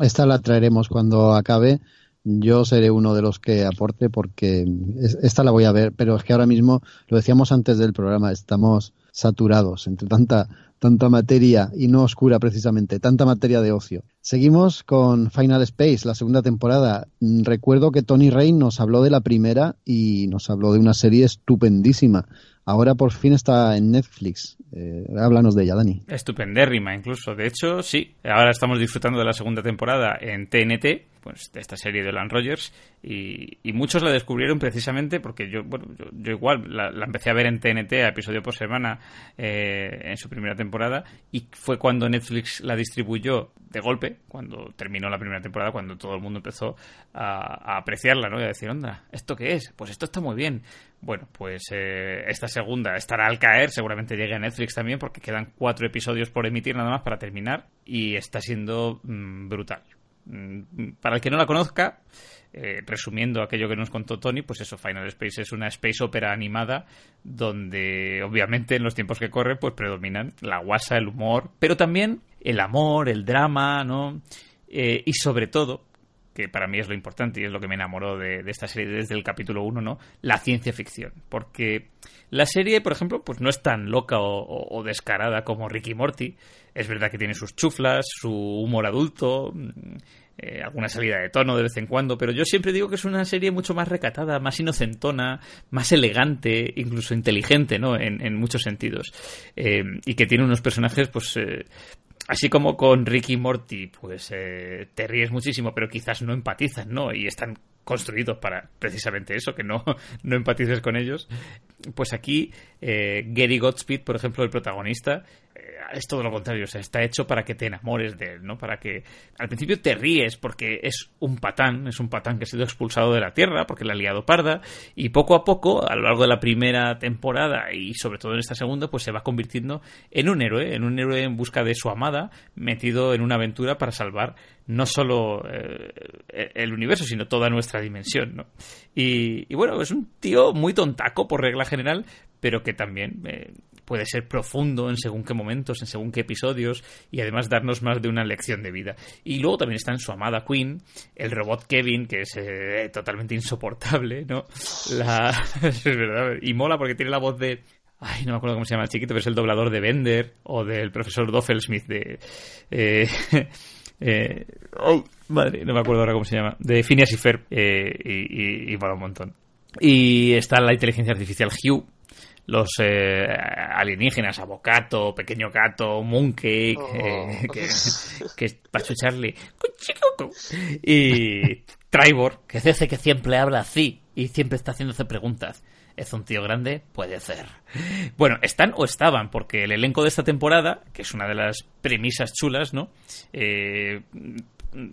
Esta la traeremos cuando acabe. Yo seré uno de los que aporte porque esta la voy a ver, pero es que ahora mismo, lo decíamos antes del programa, estamos saturados entre tanta tanta materia y no oscura precisamente, tanta materia de ocio. Seguimos con Final Space, la segunda temporada. Mm, recuerdo que Tony Rain nos habló de la primera y nos habló de una serie estupendísima. Ahora por fin está en Netflix. Eh, háblanos de ella, Dani. Estupendérrima, incluso. De hecho, sí. Ahora estamos disfrutando de la segunda temporada en TNT, pues de esta serie de Land Rogers y, muchos la descubrieron precisamente porque yo bueno yo, igual la, empecé a ver en TNT a episodio por semana eh, en su primera temporada y fue cuando Netflix la distribuyó de golpe cuando terminó la primera temporada cuando todo el mundo empezó a, apreciarla no y a decir onda esto qué es pues esto está muy bien bueno pues eh, esta segunda estará al caer seguramente llegue a Netflix también porque quedan cuatro episodios por emitir nada más para terminar y está siendo mm, brutal para el que no la conozca, eh, resumiendo aquello que nos contó Tony, pues eso, Final Space es una space opera animada donde obviamente en los tiempos que corren pues predominan la guasa, el humor, pero también el amor, el drama, ¿no? Eh, y sobre todo, que para mí es lo importante y es lo que me enamoró de, esta serie desde el capítulo 1, ¿no? La ciencia ficción. Porque la serie, por ejemplo, pues no es tan loca o, descarada como Ricky Morty. Es verdad que tiene sus chuflas, su humor adulto, mm, eh, alguna salida de tono de vez en cuando, pero yo siempre digo que es una serie mucho más recatada, más inocentona, más elegante, incluso inteligente, ¿no? En, muchos sentidos. Eh, y que tiene unos personajes, pues, eh, Así como con Ricky Morty, pues eh, te ríes muchísimo, pero quizás no empatizas, ¿no? Y están construidos para precisamente eso, que no, <laughs> no empatices con ellos. Pues aquí, eh, Gary Godspeed, por ejemplo, el protagonista, es todo lo contrario, o sea, está hecho para que te enamores de él, ¿no? Para que al principio te ríes porque es un patán, es un patán que ha sido expulsado de la Tierra porque le ha liado parda y poco a poco, a lo largo de la primera temporada y sobre todo en esta segunda, pues se va convirtiendo en un héroe, en un héroe en busca de su amada, metido en una aventura para salvar no solo eh, el universo, sino toda nuestra dimensión, ¿no? Y, bueno, es un tío muy tontaco por regla general, pero que también eh, puede ser profundo en según qué momentos, en según qué episodios y además darnos más de una lección de vida. Y luego también está en su amada Queen, el robot Kevin, que es eh, totalmente insoportable, ¿no? La... <laughs> es verdad. Y mola porque tiene la voz de... Ay, no me acuerdo cómo se llama el chiquito, pero es el doblador de Bender o del profesor Doffelsmith de... Eh, <laughs> eh, oh, madre, no me acuerdo ahora cómo se llama. De Phineas y Ferb. y, y, un montón. Y está la inteligencia artificial Hugh, los eh, alienígenas, Avocato, Pequeño Gato, Mooncake, oh. eh, <laughs> que, que, es Pacho Charlie, y Tribor, que dice que siempre habla así y siempre está haciéndose preguntas. ¿Es un tío grande? Puede ser. Bueno, están o estaban, porque el elenco de esta temporada, que es una de las premisas chulas, ¿no? Eh,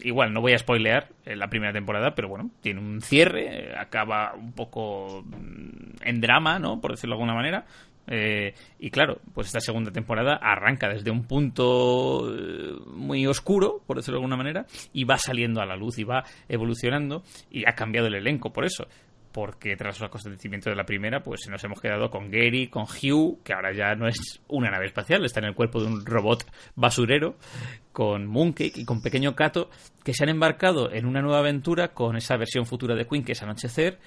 igual no voy a spoilear la primera temporada, pero bueno, tiene un cierre, acaba un poco mm, en drama, ¿no? Por decirlo de alguna manera. Eh, y claro, pues esta segunda temporada arranca desde un punto eh, muy oscuro, por decirlo de alguna manera, y va saliendo a la luz y va evolucionando y ha cambiado el elenco por eso porque tras los acontecimientos de la primera, pues nos hemos quedado con Gary, con Hugh, que ahora ya no es una nave espacial, está en el cuerpo de un robot basurero, con Mooncake y con Pequeño Cato, que se han embarcado en una nueva aventura con esa versión futura de Queen que es Anochecer,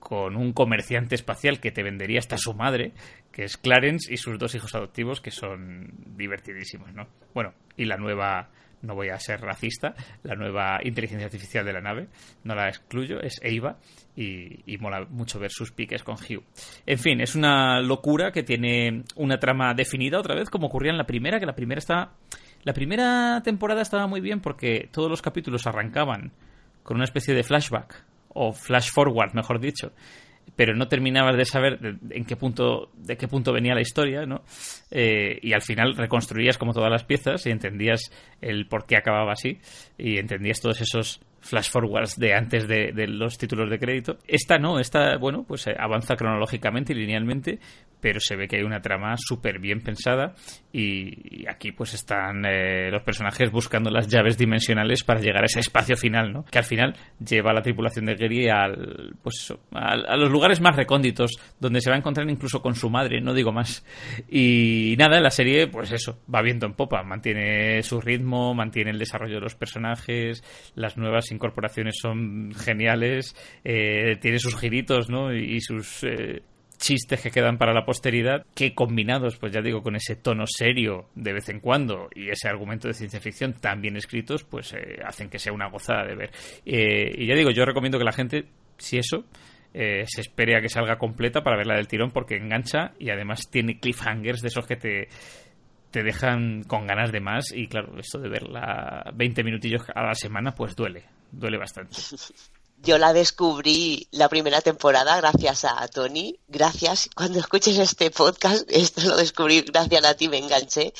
con un comerciante espacial que te vendería hasta su madre, que es Clarence, y sus dos hijos adoptivos, que son divertidísimos, ¿no? Bueno, y la nueva no voy a ser racista, la nueva inteligencia artificial de la nave, no la excluyo, es Eva y, mola mucho ver sus piques con Hugh. En fin, es una locura que tiene una trama definida otra vez como ocurría en la primera, que la primera está... La primera temporada estaba muy bien porque todos los capítulos arrancaban con una especie de flashback o flash forward, mejor dicho, pero no terminabas de saber de, en qué punto de qué punto venía la historia no eh, y al final reconstruías como todas las piezas y entendías el por qué acababa así y entendías todos esos flash forwards de antes de, los títulos de crédito. Esta no, esta, bueno, pues eh, avanza cronológicamente y linealmente, pero se ve que hay una trama súper bien pensada y, aquí pues están eh, los personajes buscando las llaves dimensionales para llegar a ese espacio final, ¿no? Que al final lleva a la tripulación de Gary al, pues a, los lugares más recónditos, donde se va a encontrar incluso con su madre, no digo más. Y nada, la serie, pues eso, va viendo en popa, mantiene su ritmo, mantiene el desarrollo de los personajes, las nuevas incorporaciones son geniales, eh, tiene sus giritos, ¿no? Y, sus eh, chistes que quedan para la posteridad, que combinados, pues ya digo, con ese tono serio de vez en cuando y ese argumento de ciencia ficción tan bien escritos, pues eh, hacen que sea una gozada de ver. Eh, y ya digo, yo recomiendo que la gente, si eso, eh, se espere a que salga completa para verla del tirón porque engancha y además tiene cliffhangers de esos que te te dejan con ganas de más y claro, esto de verla 20 minutillos a la semana pues duele, duele bastante. <laughs> Yo la descubrí la primera temporada gracias a Tony. Gracias. Cuando escuches este podcast, <laughs> esto lo descubrí gracias a ti, me enganché.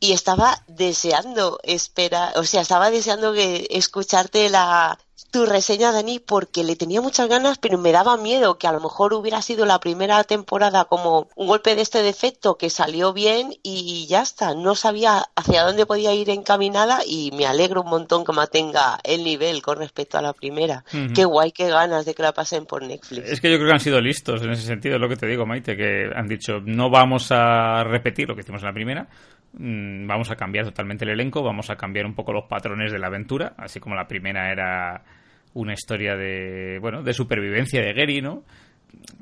Y estaba deseando espera, o sea, estaba deseando que escucharte la, tu reseña, Dani, porque le tenía muchas ganas, pero me daba miedo que a lo mejor hubiera sido la primera temporada como un golpe de este defecto que salió bien y ya está. No sabía hacia dónde podía ir encaminada y me alegro un montón que mantenga el nivel con respecto a la primera. Qué guay, qué ganas de que la pasen por Netflix. Es que yo creo que han sido listos en ese sentido, es lo que te digo, Maite, que han dicho no vamos a repetir lo que hicimos en la primera, mm, vamos a cambiar totalmente el elenco, vamos a cambiar un poco los patrones de la aventura, así como la primera era una historia de, bueno, de supervivencia de Gary, ¿no?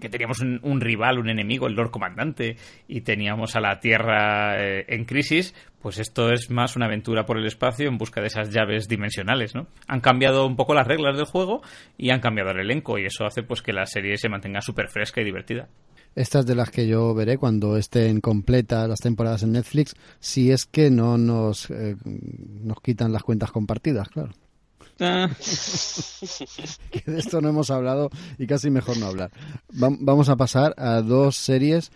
que teníamos un, rival, un enemigo, el Lord Comandante, y teníamos a la Tierra eh, en crisis, pues esto es más una aventura por el espacio en busca de esas llaves dimensionales, ¿no? Han cambiado un poco las reglas del juego y han cambiado el elenco, y eso hace pues que la serie se mantenga súper fresca y divertida. Estas de las que yo veré cuando estén completas las temporadas en Netflix, si es que no nos, eh, nos quitan las cuentas compartidas, claro. Ah. <laughs> que de esto no hemos hablado y casi mejor no hablar. vamos a pasar a dos series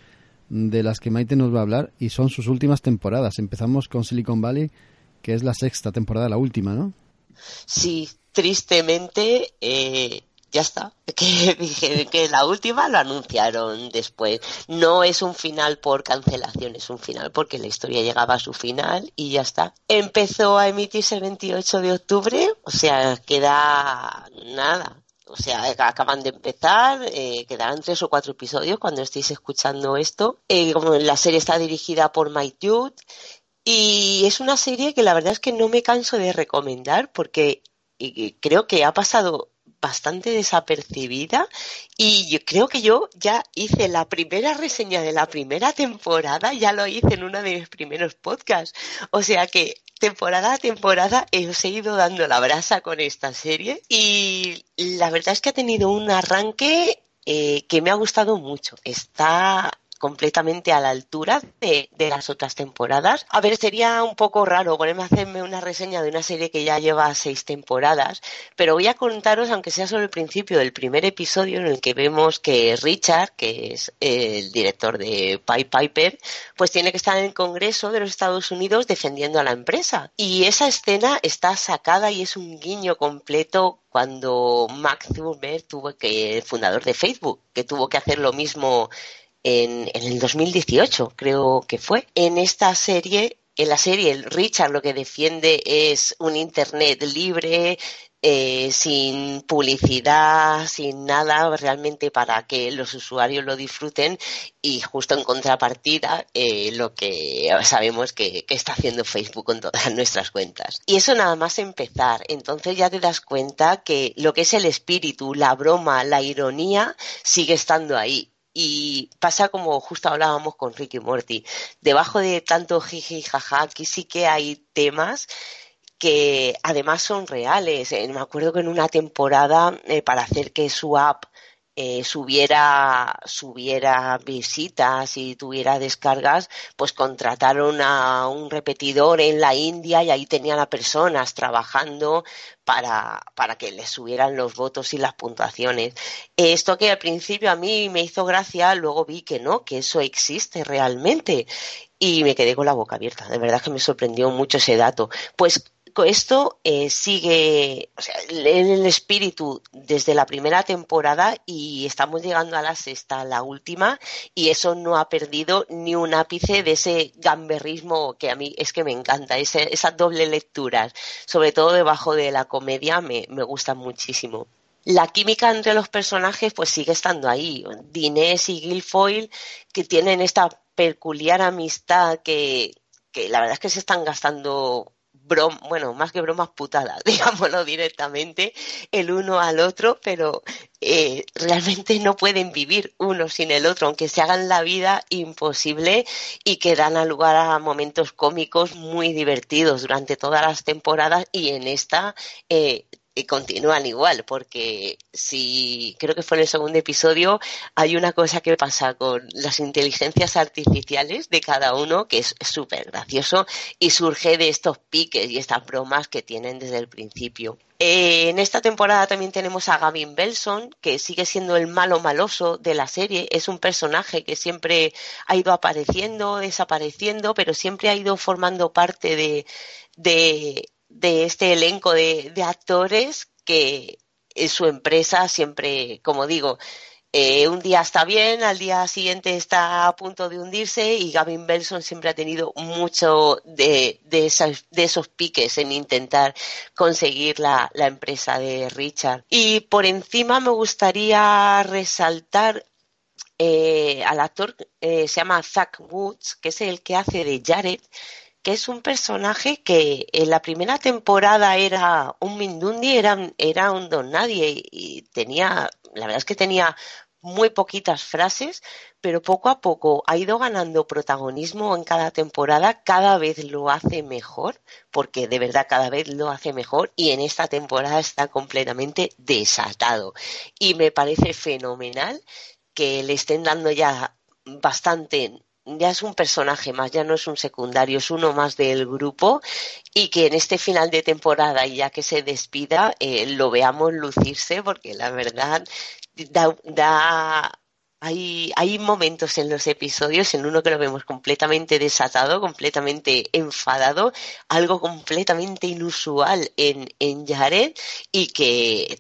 de las que Maite nos va a hablar y son sus últimas temporadas. Empezamos con Silicon Valley, que es la sexta temporada, la última, ¿no? Sí, tristemente eh, ya está. <laughs> Que que la última lo anunciaron después. No es un final por cancelación, es un final porque la historia llegaba a su final y ya está. Empezó a emitirse el 28 de octubre, o sea, queda nada. O sea, acaban de empezar, eh, quedarán tres o cuatro episodios cuando estéis escuchando esto. Eh, como la serie está dirigida por Mike Jude y es una serie que la verdad es que no me canso de recomendar porque creo que ha pasado bastante desapercibida y yo creo que yo ya hice la primera reseña de la primera temporada, ya lo hice en uno de mis primeros podcasts. O sea que temporada a temporada he ido dando la brasa con esta serie y la verdad es que ha tenido un arranque eh, que me ha gustado mucho. Está completamente a la altura de, las otras temporadas. A ver, sería un poco raro ponerme a hacerme una reseña de una serie que ya lleva seis temporadas, pero voy a contaros, aunque sea solo el principio del primer episodio, en el que vemos que Richard, que es el director de Pipe Piper, pues tiene que estar en el Congreso de los Estados Unidos defendiendo a la empresa. Y esa escena está sacada y es un guiño completo cuando Max Zuckerberg tuvo que, el fundador de Facebook, que tuvo que hacer lo mismo en, en el 2018, creo que fue. En esta serie en la serie el Richard lo que defiende es un Internet libre, eh, sin publicidad, sin nada, realmente para que los usuarios lo disfruten y justo en contrapartida eh, lo que sabemos que, que, está haciendo Facebook con todas <laughs> nuestras cuentas. Y eso nada más empezar, entonces ya te das cuenta que lo que es el espíritu, la broma, la ironía sigue estando ahí y pasa como justo hablábamos con Ricky Morty. Debajo de tanto jiji jaja, aquí sí que hay temas que además son reales. Eh, me acuerdo que en una temporada, eh, para hacer que su app eh, subiera, subiera visitas y tuviera descargas, pues contrataron a un repetidor en la India y ahí tenían a personas trabajando para, para que les subieran los votos y las puntuaciones. Esto que al principio a mí me hizo gracia, luego vi que no, que eso existe realmente y me quedé con la boca abierta. De verdad que me sorprendió mucho ese dato. Pues esto eh, sigue o en el espíritu desde la primera temporada y estamos llegando a la sexta, la última, y eso no ha perdido ni un ápice de ese gamberrismo que a mí es que me encanta, ese, esas doble lecturas, sobre todo debajo de la comedia, me, me gusta muchísimo. La química entre los personajes pues sigue estando ahí. Dinés y Guilfoyle que tienen esta peculiar amistad que la verdad es que se están gastando bueno, más que bromas putadas, <laughs> digámoslo directamente, el uno al otro, pero eh, realmente no pueden vivir uno sin el otro, aunque se hagan la vida imposible y que dan lugar a momentos cómicos muy divertidos durante todas las temporadas y en esta eh, y continúan igual, porque si creo que fue en el segundo episodio, hay una cosa que pasa con las inteligencias artificiales de cada uno que es súper gracioso y surge de estos piques y estas bromas que tienen desde el principio. Eh, en esta temporada también tenemos a Gavin Belson, que sigue siendo el malo maloso de la serie. Es un personaje que siempre ha ido apareciendo, desapareciendo, pero siempre ha ido formando parte de, de de este elenco de, actores que en su empresa siempre, como digo, eh, un día está bien, al día siguiente está a punto de hundirse y Gavin Belson siempre ha tenido mucho de, de, esos piques en intentar conseguir la, empresa de Richard. Y por encima me gustaría resaltar eh, al actor, eh, se llama Zach Woods, que es el que hace de Jared, que es un personaje que en la primera temporada era un Mindundi, era, era un don nadie y tenía, la verdad es que tenía muy poquitas frases, pero poco a poco ha ido ganando protagonismo en cada temporada, cada vez lo hace mejor, porque de verdad cada vez lo hace mejor y en esta temporada está completamente desatado. Y me parece fenomenal que le estén dando ya bastante ya es un personaje más, ya no es un secundario, es uno más del grupo y que en este final de temporada y ya que se despida eh, lo veamos lucirse porque la verdad da, hay, hay momentos en los episodios en uno que lo vemos completamente desatado, completamente enfadado, algo completamente inusual en, en Jared y que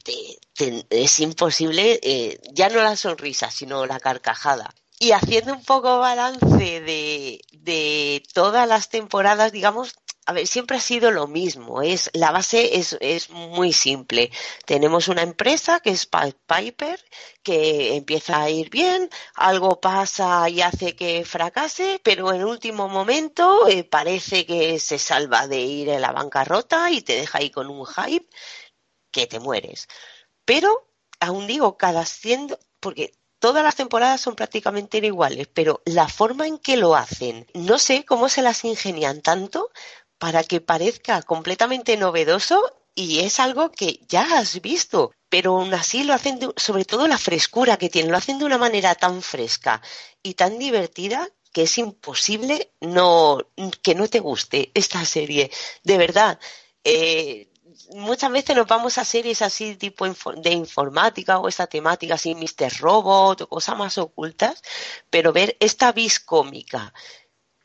es imposible, eh, ya no la sonrisa, sino la carcajada y haciendo un poco balance de, de todas las temporadas, digamos, a ver, siempre ha sido lo mismo. Es, la base es, es, muy simple. Tenemos una empresa que es Piper, que empieza a ir bien, algo pasa y hace que fracase, pero en último momento eh, parece que se salva de ir a la bancarrota y te deja ahí con un hype que te mueres. Pero, aún digo, cada siendo, porque todas las temporadas son prácticamente iguales, pero la forma en que lo hacen, no sé cómo se las ingenian tanto para que parezca completamente novedoso y es algo que ya has visto, pero aún así lo hacen, sobre todo la frescura que tienen, lo hacen de una manera tan fresca y tan divertida que es imposible no que no te guste esta serie. De verdad, eh, muchas veces nos vamos a series así tipo de informática o esta temática así Mr. Robot o cosas más ocultas, pero ver esta vis cómica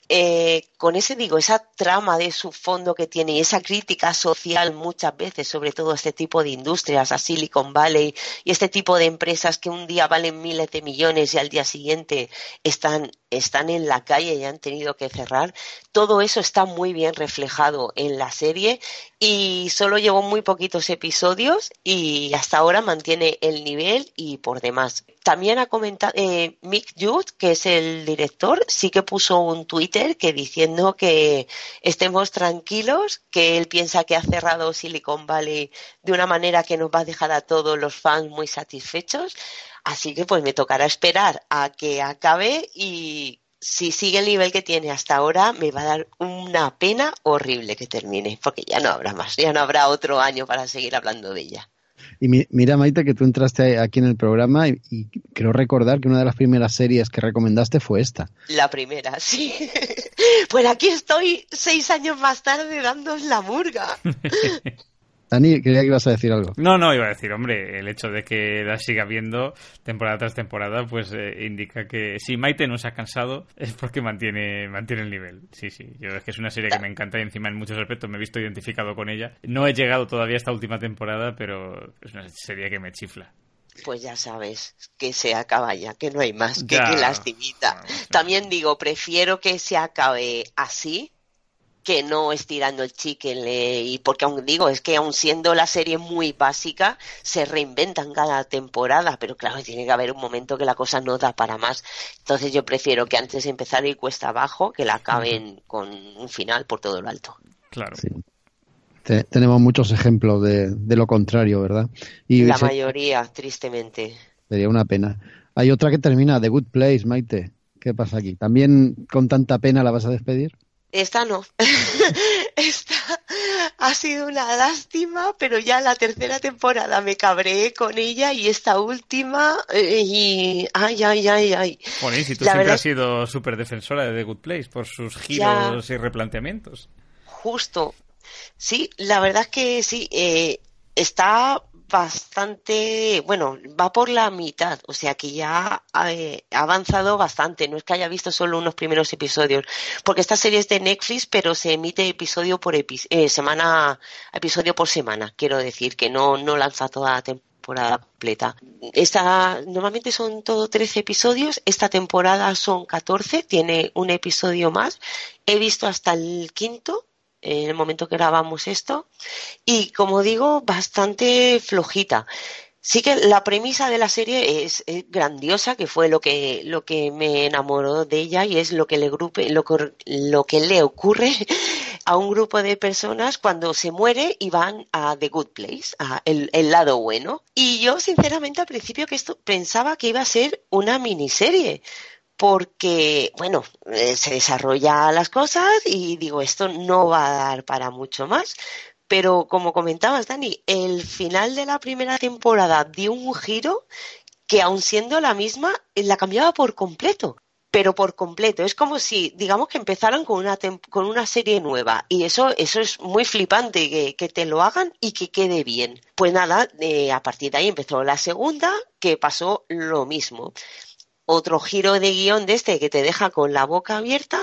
eh, con ese digo, esa trama de su fondo que tiene y esa crítica social muchas veces, sobre todo este tipo de industrias, a Silicon Valley y este tipo de empresas que un día valen miles de millones y al día siguiente están, están en la calle y han tenido que cerrar, todo eso está muy bien reflejado en la serie y solo llevó muy poquitos episodios y hasta ahora mantiene el nivel y por demás. También ha comentado eh, Mick Judd, que es el director, sí que puso un Twitter que diciendo que estemos tranquilos, que él piensa que ha cerrado Silicon Valley de una manera que nos va a dejar a todos los fans muy satisfechos. Así que pues me tocará esperar a que acabe y si sigue el nivel que tiene hasta ahora, me va a dar una pena horrible que termine, porque ya no habrá más, ya no habrá otro año para seguir hablando de ella. Y mira, Maite, que tú entraste aquí en el programa y, creo recordar que una de las primeras series que recomendaste fue esta. La primera, <laughs> sí. pues aquí estoy seis años más tarde dándos la murga. <laughs> Dani, creía que ibas a decir algo. No, no, iba a decir, hombre, el hecho de que la siga viendo temporada tras temporada, pues eh, indica que si Maite no se ha cansado es porque mantiene, mantiene el nivel. Sí, sí, yo es que es una serie que me encanta y encima en muchos aspectos me he visto identificado con ella. No he llegado todavía a esta última temporada, pero es una serie que me chifla. Pues ya sabes que se acaba ya, que no hay más, que, que lastimita. También digo, prefiero que se acabe así que no estirando el chicle y porque aún digo es que aún siendo la serie muy básica se reinventan cada temporada pero claro tiene que haber un momento que la cosa no da para más. Entonces yo prefiero que antes de empezar ir cuesta abajo que la acaben con un final por todo lo alto. Claro. Tenemos muchos ejemplos de, lo contrario verdad y la mayoría tristemente. Sería una pena. Hay otra que termina The Good Place Maite. Qué pasa aquí también con tanta pena la vas a despedir esta no. <laughs> Esta ha sido una lástima, pero ya la tercera temporada me cabré con ella y esta última eh, y ay, ay, ay, ay. Bueno, y si tú siempre has sido súper defensora de The Good Place por sus giros y replanteamientos. Justo. Sí, la verdad es que sí. Eh, está bastante, bueno, va por la mitad, o sea que ya eh, ha, avanzado bastante, no es que haya visto solo unos primeros episodios, porque esta serie es de Netflix, pero se emite episodio por eh, semana, episodio por semana, quiero decir, que no, no lanza toda la temporada completa. Esta, normalmente son todo 13 episodios, esta temporada son 14, tiene un episodio más, he visto hasta el quinto, en el momento que grabamos esto. Y como digo, bastante flojita. Sí que la premisa de la serie es, grandiosa, que fue lo que, lo que me enamoró de ella y es lo que le, grupe, lo, lo que le ocurre <laughs> a un grupo de personas cuando se muere y van a The Good Place, a el, el lado bueno. Y yo, sinceramente, al principio que esto pensaba que iba a ser una miniserie, porque, bueno, eh, se desarrolla las cosas y digo, esto no va a dar para mucho más. Pero como comentabas, Dani, el final de la primera temporada dio un giro que aun siendo la misma, la cambiaba por completo. Pero por completo. Es como si, digamos que empezaran con una, con una serie nueva. Y eso, eso es muy flipante, que, que te lo hagan y que quede bien. Pues nada, eh, a partir de ahí empezó la segunda, que pasó lo mismo otro giro de guion de este que te deja con la boca abierta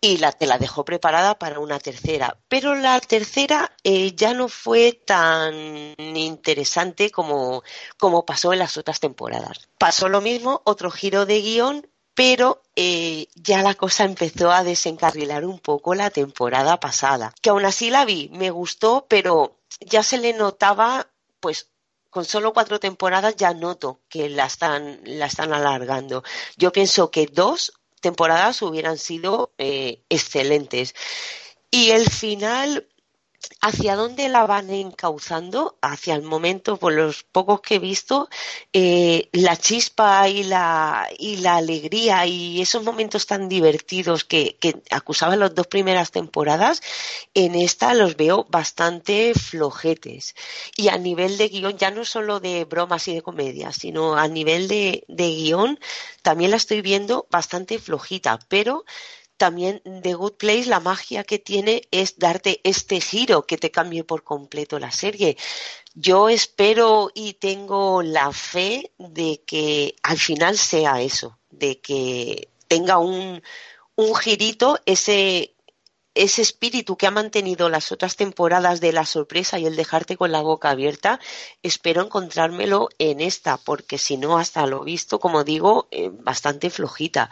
y la, te la dejó preparada para una tercera. Pero la tercera eh, ya no fue tan interesante como, como pasó en las otras temporadas. Pasó lo mismo, otro giro de guion, pero eh, ya la cosa empezó a desencarrilar un poco la temporada pasada. Que aún así la vi, me gustó, pero ya se le notaba pues con solo cuatro temporadas ya noto que la están, la están alargando. Yo pienso que dos temporadas hubieran sido eh, excelentes. Y el final, hacia dónde la van encauzando, hacia el momento, por los pocos que he visto, eh, la chispa y la, y la alegría y esos momentos tan divertidos que, que acusaban las dos primeras temporadas, en esta los veo bastante flojetes. Y a nivel de guion, ya no solo de bromas y de comedia, sino a nivel de, de guion, también la estoy viendo bastante flojita, pero también The Good Place, la magia que tiene es darte este giro que te cambie por completo la serie. Yo espero y tengo la fe de que al final sea eso, de que tenga un, un girito, ese ese espíritu que ha mantenido las otras temporadas de la sorpresa y el dejarte con la boca abierta, espero encontrármelo en esta, porque si no, hasta lo visto, como digo, eh, bastante flojita.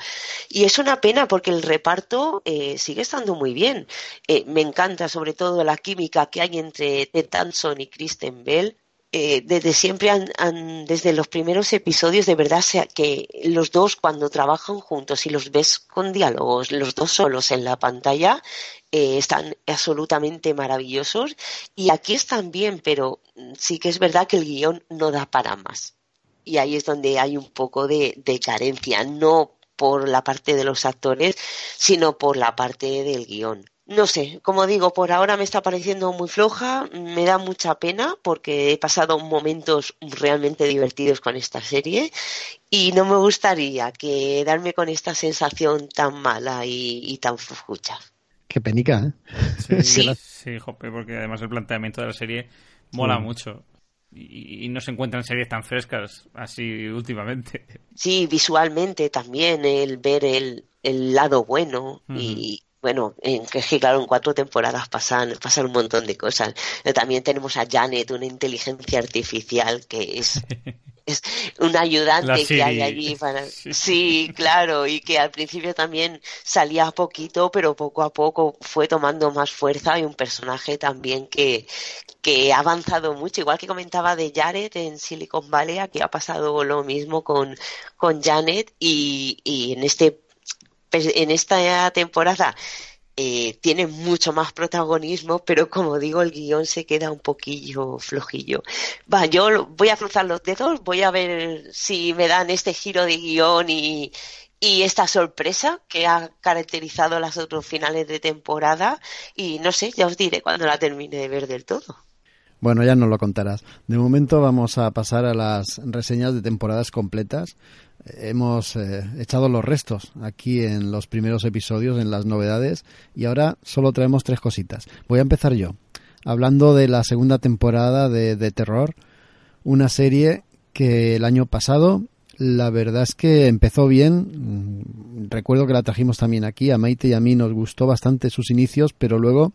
Y es una pena porque el reparto eh, sigue estando muy bien. Eh, me encanta sobre todo la química que hay entre Ted Danson y Kristen Bell eh, desde siempre, han, desde los primeros episodios, de verdad sea, que los dos cuando trabajan juntos y los ves con diálogos, los dos solos en la pantalla, eh, están absolutamente maravillosos. Y aquí están bien, pero sí que es verdad que el guion no da para más. Y ahí es donde hay un poco de, de carencia, no por la parte de los actores, sino por la parte del guion no sé, como digo, por ahora me está pareciendo muy floja, me da mucha pena porque he pasado momentos realmente divertidos con esta serie y no me gustaría quedarme con esta sensación tan mala y, tan flojucha. Qué penica, ¿eh? Sí, <laughs> sí. sí porque además el planteamiento de la serie mola mucho. Y, no se encuentran series tan frescas así últimamente. Sí, visualmente también, el ver el, el lado bueno y, bueno, en que claro, en cuatro temporadas pasan, pasan un montón de cosas. También tenemos a Janet, una inteligencia artificial que es, <laughs> es un ayudante que hay allí para... <laughs> Sí, claro, y que al principio también salía poquito, pero poco a poco fue tomando más fuerza. Y un personaje también que, que ha avanzado mucho, igual que comentaba de Jared en Silicon Valley, aquí ha pasado lo mismo con, con Janet y, y en este en esta temporada eh, tiene mucho más protagonismo, pero como digo, el guion se queda un poquillo flojillo. Va, yo voy a cruzar los dedos, voy a ver si me dan este giro de guion y, y esta sorpresa que ha caracterizado las otros finales de temporada y no sé, ya os diré cuando la termine de ver del todo. Bueno, ya nos lo contarás. De momento vamos a pasar a las reseñas de temporadas completas hemos eh, echado los restos aquí en los primeros episodios, en las novedades, y ahora solo traemos tres cositas. Voy a empezar yo, hablando de la segunda temporada de, de Terror, una serie que el año pasado la verdad es que empezó bien. Mm, recuerdo que la trajimos también aquí. A Maite y a mí nos gustó bastante sus inicios, pero luego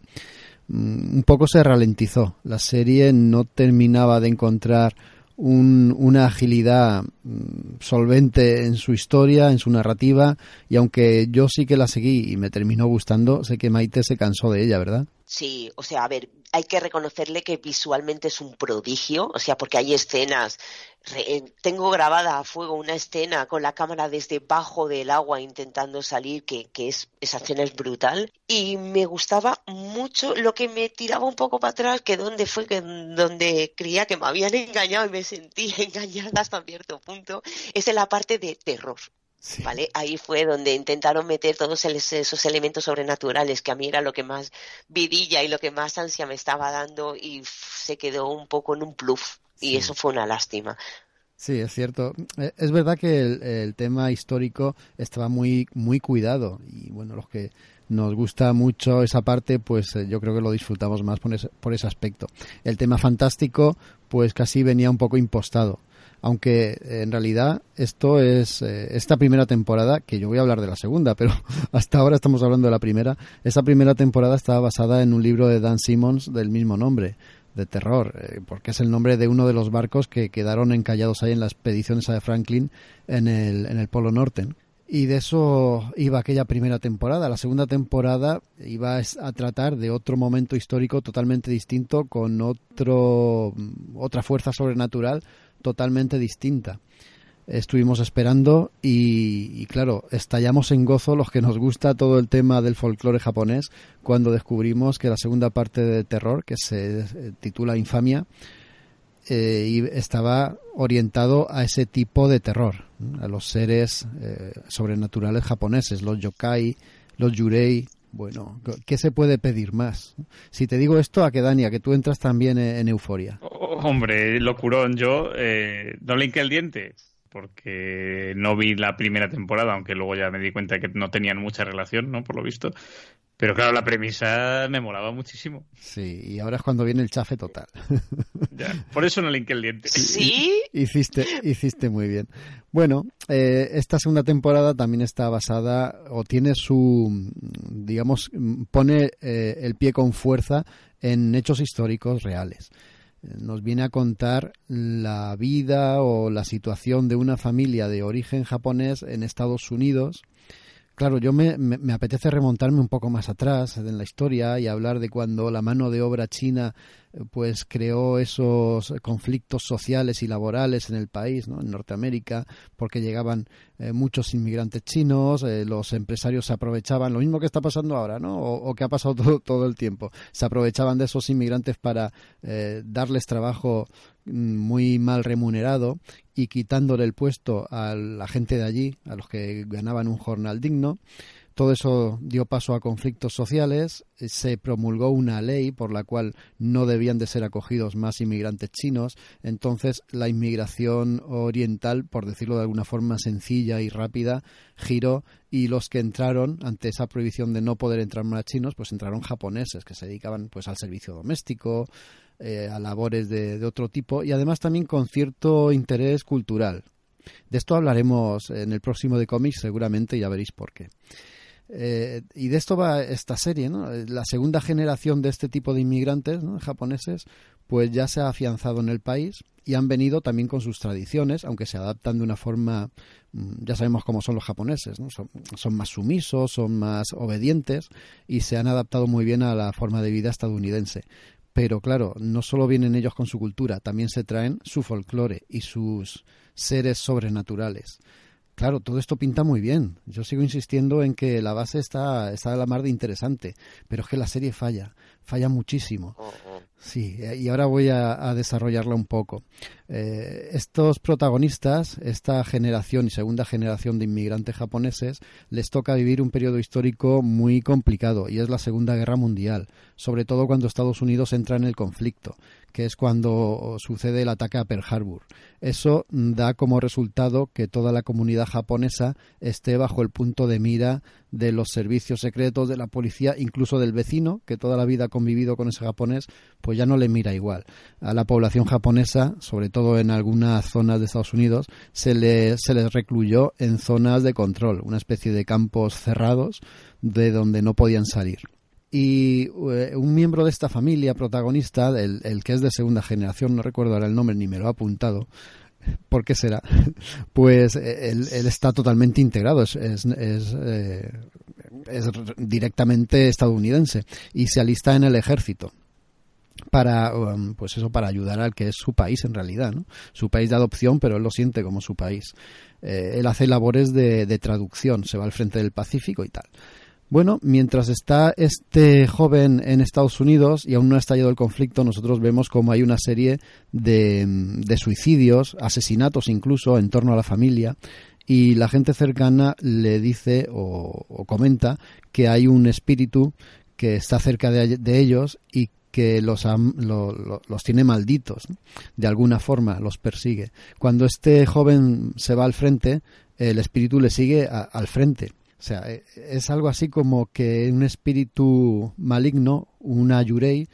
mm, un poco se ralentizó. La serie no terminaba de encontrar una agilidad mm, solvente en su historia, en su narrativa, y aunque yo sí que la seguí y me terminó gustando, sé que Maite se cansó de ella, ¿verdad? Sí, o sea, a ver, hay que reconocerle que visualmente es un prodigio, o sea, porque hay escenas. Eh, tengo grabada a fuego una escena con la cámara desde bajo del agua intentando salir, que, que es, esa escena es brutal. Y me gustaba mucho lo que me tiraba un poco para atrás, que donde fue que donde creía que me habían <laughs> engañado y me sentí <laughs> engañada hasta cierto punto, es en la parte de terror. ¿Vale? Ahí fue donde intentaron meter todos esos elementos sobrenaturales, que a mí era lo que más vidilla y lo que más ansia me estaba dando, y se quedó un poco en un pluf. Y eso fue una lástima. Sí, es cierto. Eh, es verdad que el, tema histórico estaba muy, muy cuidado. Y bueno, los que nos gusta mucho esa parte, pues eh, yo creo que lo disfrutamos más por ese, por ese aspecto. El tema fantástico, pues casi venía un poco impostado aunque en realidad esto es eh, esta primera temporada, que yo voy a hablar de la segunda, <laughs> pero hasta ahora estamos hablando de la primera, esta primera temporada estaba basada en un libro de Dan Simmons del mismo nombre, de terror, eh, porque es el nombre de uno de los barcos que quedaron encallados ahí en la expedición esa de Franklin en el, en el Polo Norte. Y de eso iba aquella primera temporada. La segunda temporada iba a tratar de otro momento histórico totalmente distinto, con otro, otra fuerza sobrenatural totalmente distinta. Estuvimos esperando y, claro, estallamos en gozo los que nos gusta todo el tema del folclore japonés cuando descubrimos que la segunda parte de Terror, que se titula Infamia, eh, estaba orientado a ese tipo de terror, a los seres eh, sobrenaturales japoneses, los yokai, los yurei. Bueno, ¿qué se puede pedir más? Si te digo esto, a que Dania, que tú entras también en, euforia. Oh, hombre, locurón, yo eh, no le el diente porque no vi la primera temporada, aunque luego ya me di cuenta que no tenían mucha relación, ¿no? Por lo visto. Pero claro, la premisa me molaba muchísimo. Sí, y ahora es cuando viene el chafe total. <laughs> por eso no le el diente. ¿Sí? Hiciste, hiciste muy bien. Bueno, eh, esta segunda temporada también está basada, o tiene su, digamos, pone eh, el pie con fuerza en hechos históricos reales nos viene a contar la vida o la situación de una familia de origen japonés en Estados Unidos. Claro, yo me, me, apetece remontarme un poco más atrás en la historia y hablar de cuando la mano de obra china pues creó esos conflictos sociales y laborales en el país, ¿no? en Norteamérica, porque llegaban eh, muchos inmigrantes chinos, eh, los empresarios se aprovechaban, lo mismo que está pasando ahora, ¿no? o, que ha pasado <laughs> todo, todo, el tiempo, se aprovechaban de esos inmigrantes para eh, darles trabajo mm, muy mal remunerado y quitándole el puesto a la gente de allí, a los que ganaban un jornal digno Todo eso dio paso a conflictos sociales, se promulgó una ley por la cual no debían de ser acogidos más inmigrantes chinos, entonces la inmigración oriental, por decirlo de alguna forma sencilla y rápida, giró y los que entraron ante esa prohibición de no poder entrar más chinos, pues entraron japoneses que se dedicaban pues al servicio doméstico, eh, a labores de, otro tipo y además también con cierto interés cultural. De esto hablaremos en el próximo de cómics seguramente, ya veréis por qué. Eh, y de esto va esta serie, ¿no? La segunda generación de este tipo de inmigrantes japoneses, pues ya se ha afianzado en el país y han venido también con sus tradiciones, aunque se adaptan de una forma, mm, ya sabemos cómo son los japoneses, ¿no? son, son, más sumisos, son más obedientes y se han adaptado muy bien a la forma de vida estadounidense. Pero claro, no solo vienen ellos con su cultura, también se traen su folclore y sus seres sobrenaturales. Claro, todo esto pinta muy bien. Yo sigo insistiendo en que la base está, está a la mar de interesante, pero es que la serie falla, falla muchísimo. Oh, oh. Sí, y ahora voy a, desarrollarla un poco. Eh, estos protagonistas, esta generación y segunda generación de inmigrantes japoneses, les toca vivir un periodo histórico muy complicado y es la Segunda Guerra Mundial, sobre todo cuando Estados Unidos entra en el conflicto, que es cuando sucede el ataque a Pearl Harbor. Eso da como resultado que toda la comunidad japonesa esté bajo el punto de mira de los servicios secretos, de la policía, incluso del vecino, que toda la vida ha convivido con ese japonés, pues ya no le mira igual. A la población japonesa, sobre todo en algunas zonas de Estados Unidos, se, le, se les recluyó en zonas de control, una especie de campos cerrados de donde no podían salir y eh, un miembro de esta familia protagonista, el, el, que es de segunda generación, no recuerdo ahora el nombre ni me lo ha apuntado, ¿Por qué será? <laughs> Pues eh, él, está totalmente integrado, es, es, eh, es, directamente estadounidense y se alista en el ejército para um, pues eso para ayudar al que es su país en realidad ¿no? su país de adopción pero él lo siente como su país eh, él hace labores de traducción se va al frente del Pacífico y tal bueno, mientras está este joven en Estados Unidos y aún no ha estallado el conflicto, nosotros vemos como hay una serie de, suicidios, asesinatos incluso en torno a la familia y la gente cercana le dice o, comenta que hay un espíritu que está cerca de, ellos y que los, los tiene malditos, de alguna forma los persigue. Cuando este joven se va al frente, el espíritu le sigue al frente o sea, e, es algo así como que un espíritu maligno, una yurei,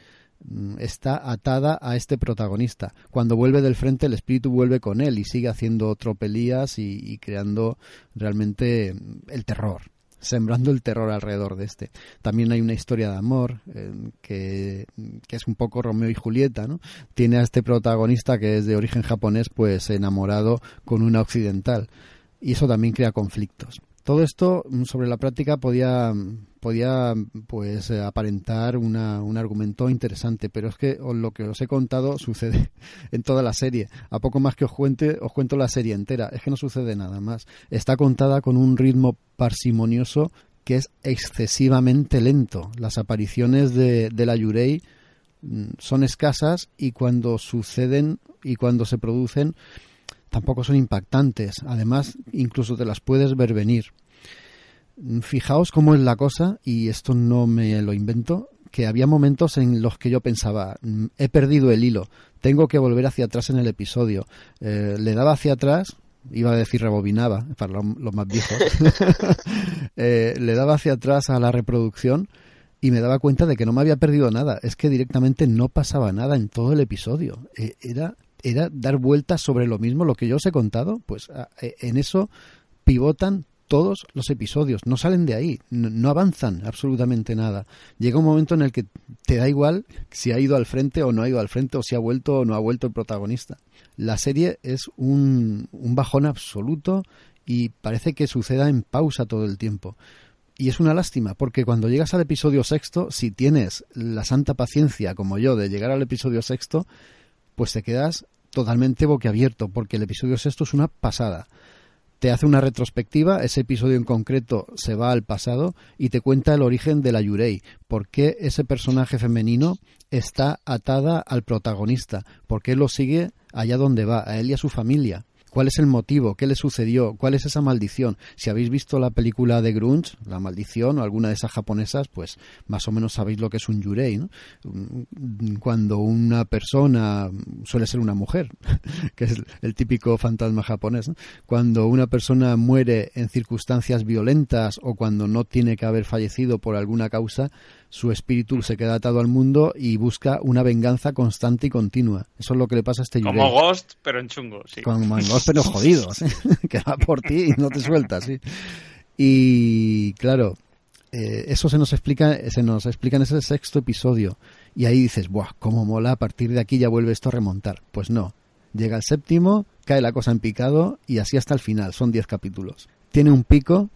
mm, está atada a este protagonista. Cuando vuelve del frente, el espíritu vuelve con él y sigue haciendo tropelías y, creando realmente mm, el terror, sembrando el terror alrededor de este. También hay una historia de amor eh, que, que, es un poco Romeo y Julieta, ¿no? Tiene a este protagonista que es de origen japonés, pues enamorado con una occidental. Y eso también crea conflictos. Todo esto mm, sobre la práctica podía, podía pues eh, aparentar una, un argumento interesante, pero es que lo que os he contado <laughs> sucede en toda la serie. A poco más que os cuente, os cuento la serie entera. Es que no sucede nada más. Está contada con un ritmo parsimonioso que es excesivamente lento. Las apariciones de, de la Yurei mm, son escasas y cuando suceden y cuando se producen tampoco son impactantes. Además, incluso te las puedes ver venir. Fijaos cómo es la cosa, y esto no me lo invento, que había momentos en los que yo pensaba, mm, he perdido el hilo, tengo que volver hacia atrás en el episodio. Eh, le daba hacia atrás, iba a decir rebobinaba, para los, más viejos, <laughs> eh, le daba hacia atrás a la reproducción y me daba cuenta de que no me había perdido nada. Es que directamente no pasaba nada en todo el episodio. Eh, era era dar vueltas sobre lo mismo, lo que yo os he contado, pues e, en eso pivotan todos los episodios, no salen de ahí, no, avanzan absolutamente nada. Llega un momento en el que te da igual si ha ido al frente o no ha ido al frente, o si ha vuelto o no ha vuelto el protagonista. La serie es un, un bajón absoluto y parece que suceda en pausa todo el tiempo. Y es una lástima, porque cuando llegas al episodio sexto, si tienes la santa paciencia como yo de llegar al episodio sexto, pues te quedas totalmente boquiabierto, porque el episodio sexto es una pasada. Te hace una retrospectiva, ese episodio en concreto se va al pasado y te cuenta el origen de la Yurei, por qué ese personaje femenino está atada al protagonista, por qué lo sigue allá donde va, a él y a su familia. ¿Cuál es el motivo? ¿Qué le sucedió? ¿Cuál es esa maldición? Si habéis visto la película de Grunge, La maldición, o alguna de esas japonesas, pues más o menos sabéis lo que es un yurei, ¿no? Cuando una persona, suele ser una mujer, <laughs> que es el típico fantasma japonés, cuando una persona muere en circunstancias violentas o cuando no tiene que haber fallecido por alguna causa, su espíritu se queda atado al mundo y busca una venganza constante y continua. Eso es lo que le pasa a este Yurei. Como Ghost, pero en chungo, sí. Como Pero jodido, <laughs> que va por ti y no te suelta, sí. Y claro, eh, eso se nos explica, se nos explica en ese sexto episodio. Y ahí dices, ¡buah! ¿Cómo mola? A partir de aquí ya vuelve esto a remontar. Pues no. Llega el séptimo, cae la cosa en picado y así hasta el final. Son diez capítulos. Tiene un pico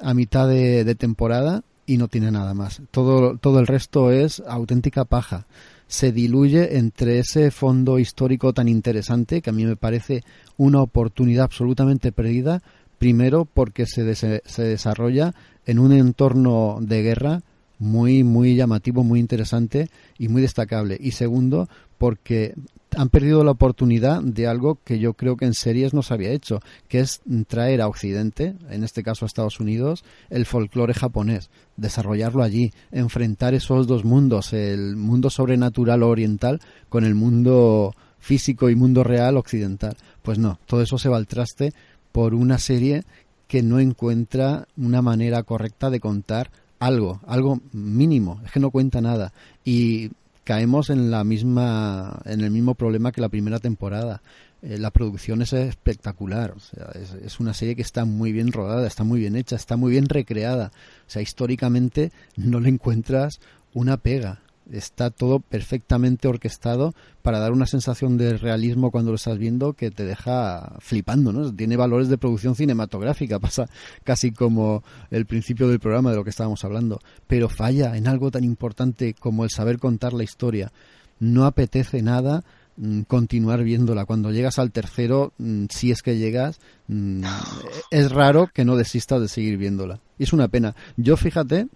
a mitad de temporada y no tiene nada más. Todo, todo el resto es auténtica paja. Se diluye entre ese fondo histórico tan interesante que a mí me parece una oportunidad absolutamente perdida. Primero porque se, se desarrolla en un entorno de guerra muy, muy llamativo, muy interesante y muy destacable. Y segundo, porque han perdido la oportunidad de algo que yo creo que en series no se había hecho, que es traer a Occidente, en este caso a Estados Unidos, el folclore japonés, desarrollarlo allí, enfrentar esos dos mundos, el mundo sobrenatural oriental con el mundo físico y mundo real occidental. Pues no, todo eso se va al traste por una serie que no encuentra una manera correcta de contar algo, algo mínimo, es que no cuenta nada. Y caemos en la misma en el mismo problema que la primera temporada. Eh, la producción es espectacular o sea, es, una serie que está muy bien rodada está muy bien hecha está muy bien recreada. O sea históricamente no le encuentras una pega está todo perfectamente orquestado para dar una sensación de realismo cuando lo estás viendo que te deja flipando, ¿no? Tiene valores de producción cinematográfica, <laughs> pasa casi como el principio del programa de lo que estábamos hablando, pero falla en algo tan importante como el saber contar la historia. No apetece nada mm, continuar viéndola. Cuando llegas al tercero, mm, si es que llegas, mm, <sighs> es raro que no desistas de seguir viéndola. Y es una pena. Yo fíjate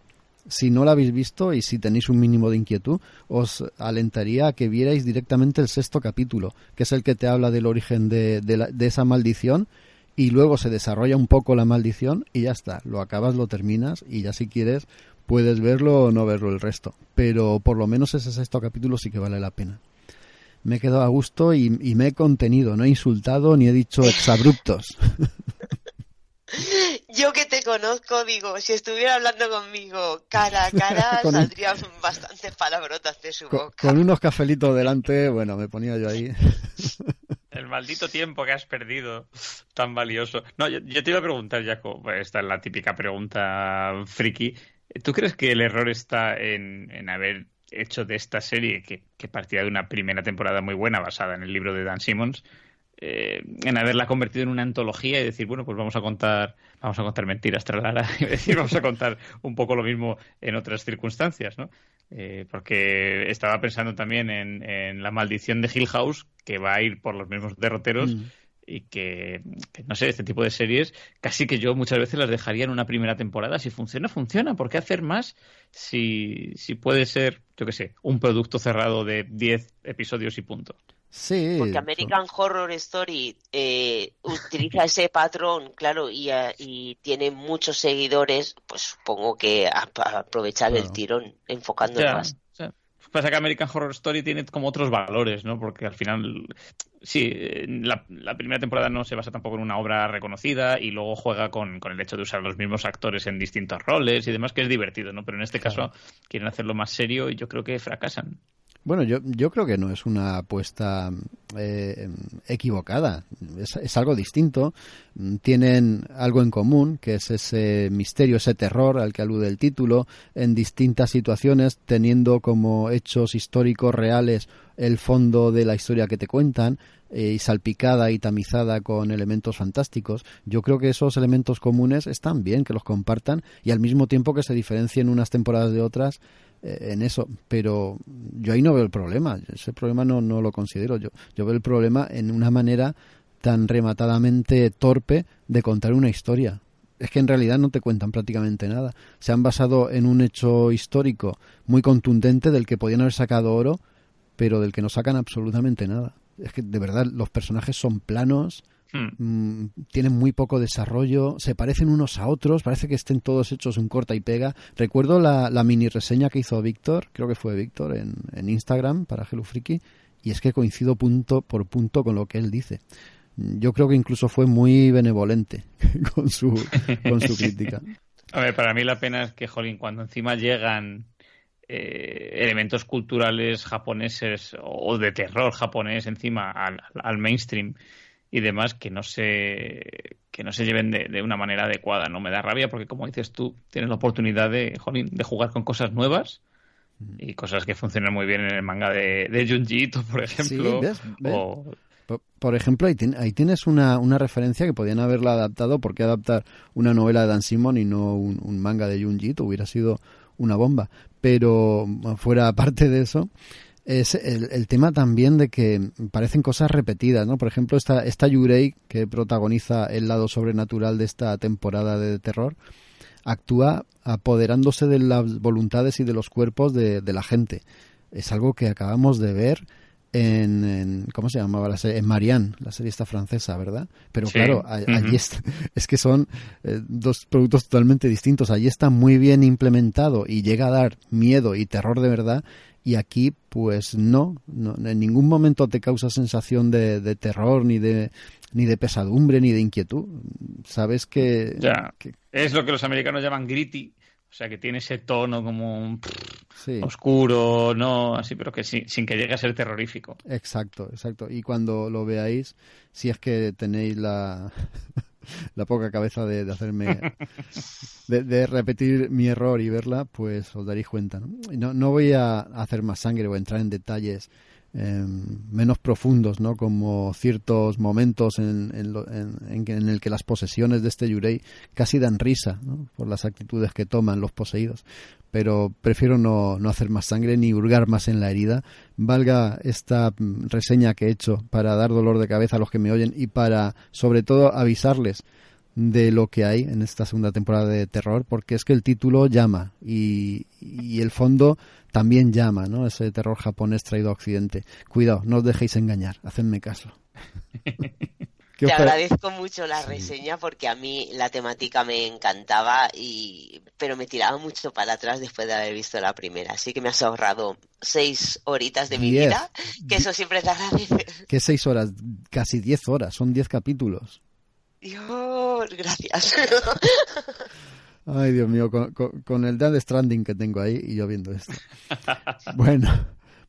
si no la habéis visto y si tenéis un mínimo de inquietud, os alentaría a que vierais directamente el sexto capítulo, que es el que te habla del origen de, de, esa maldición y luego se desarrolla un poco la maldición y ya está, lo acabas, lo terminas y ya si quieres puedes verlo o no verlo el resto. Pero por lo menos ese sexto capítulo sí que vale la pena. Me he quedado a gusto y me he contenido, no he insultado ni he dicho exabruptos. <laughs> <laughs> Yo que te conozco, digo, si estuviera hablando conmigo cara a cara, <laughs> saldrían bastantes palabrotas de su boca. Con unos cafelitos delante, bueno, me ponía yo ahí. <laughs> El maldito tiempo que has perdido, tan valioso. No, yo, te iba a preguntar, Jaco, pues esta es la típica pregunta friki. ¿Tú crees que el error está en, haber hecho de esta serie, que, que partía de una primera temporada muy buena basada en el libro de Dan Simmons, eh, en haberla convertido en una antología y decir, bueno, pues vamos a contar, vamos a contar mentiras, tralara, <laughs> y decir, vamos a contar un poco lo mismo en otras circunstancias, ¿no? Eh, porque estaba pensando también en, la maldición de Hill House, que va a ir por los mismos derroteros. Mm. Y que, no sé, este tipo de series, casi que yo muchas veces las dejaría en una primera temporada. Si funciona, funciona. ¿Por qué hacer más si, si puede ser, yo qué sé, un producto cerrado de 10 episodios y punto? Sí. Porque American Horror Story eh, utiliza ese patrón, claro, y, eh, y, tiene muchos seguidores, pues supongo que a, aprovechar el tirón, enfocando más. Pasa que American Horror Story tiene como otros valores, ¿no? Porque al final, sí, la, primera temporada no se basa tampoco en una obra reconocida y luego juega con, con, el hecho de usar los mismos actores en distintos roles y demás, que es divertido, ¿no? Pero en este caso quieren hacerlo más serio y yo creo que fracasan. Bueno, yo, yo creo que no es una apuesta eh, equivocada, es, algo distinto. Tienen algo en común, que es ese misterio, ese terror al que alude el título, en distintas situaciones, teniendo como hechos históricos reales el fondo de la historia que te cuentan eh, y salpicada y tamizada con elementos fantásticos. Yo creo que esos elementos comunes están bien que los compartan y al mismo tiempo que se diferencien unas temporadas de otras en eso, pero yo ahí no veo el problema, ese problema no, no lo considero yo, yo veo el problema en una manera tan rematadamente torpe de contar una historia. Es que en realidad no te cuentan prácticamente nada. Se han basado en un hecho histórico muy contundente del que podían haber sacado oro, pero del que no sacan absolutamente nada. Es que de verdad los personajes son planos, Hmm. Mm, tienen muy poco desarrollo, se parecen unos a otros, parece que estén todos hechos un corta y pega. Recuerdo la, mini reseña que hizo Víctor, creo que fue Víctor, en, en Instagram para Hello Freaky, y es que coincido punto por punto con lo que él dice. Yo creo que incluso fue muy benevolente <laughs> con su, con su crítica. <laughs> A ver, para mí la pena es que, jolín, cuando encima llegan eh, elementos culturales japoneses o de terror japonés encima al, mainstream y demás que no se que no se lleven de, una manera adecuada no me da rabia porque como dices tú tienes la oportunidad de de jugar con cosas nuevas y cosas que funcionan muy bien en el manga de, de Junji <laughs> por ejemplo Por, ejemplo, ahí, tienes una, una, referencia que podían haberla adaptado. ¿Por qué adaptar una novela de Dan Simon y no un, manga de Junji Hubiera sido una bomba. Pero fuera <laughs> aparte de eso, es el, tema también de que parecen cosas repetidas, ¿no? Por ejemplo, esta, esta Yurei, que protagoniza el lado sobrenatural de esta temporada de terror, actúa apoderándose de las voluntades y de los cuerpos de, de la gente. Es algo que acabamos de ver en, ¿cómo se llamaba la serie? En Marianne, la serie esta francesa, ¿verdad? Pero claro, allí <laughs> es que son eh, dos productos totalmente distintos. Allí está muy bien implementado y llega a dar miedo y terror de verdad. Y aquí, pues no, en ningún momento te causa sensación de, terror, ni de, ni de pesadumbre, ni de inquietud. Sabes que, ya. Es lo que los americanos llaman gritty, o sea, que tiene ese tono como oscuro, no, así, pero que sin, que llegue a ser terrorífico. Exacto, exacto. Y cuando lo veáis, si es que tenéis la, la poca cabeza de, hacerme, de, repetir mi error y verla, pues os daréis cuenta. No, no voy a hacer más sangre o entrar en detalles Em, menos profundos, ¿no? Como ciertos momentos en, en, el que las posesiones de este Yurei casi dan risa, Por las actitudes que toman los poseídos. Pero prefiero no, no hacer más sangre ni hurgar más en la herida. Valga esta mm, reseña que he hecho para dar dolor de cabeza a los que me oyen y para, sobre todo, avisarles de lo que hay en esta segunda temporada de terror, porque es que el título llama y, y el fondo también llama, ¿no? Ese terror japonés traído a Occidente. Cuidado, no os dejéis engañar, hacedme caso. <laughs> Te agradezco mucho la reseña porque a mí la temática me encantaba y pero me tiraba mucho para atrás después de haber visto la primera, así que me has ahorrado seis horitas de mi vida, que eso siempre te agradece. <laughs> ¿Qué seis horas? Casi diez horas, son diez capítulos. Dios, gracias. <laughs> Ay, Dios mío, con, el Dead Stranding que tengo ahí y yo viendo esto. <laughs> bueno,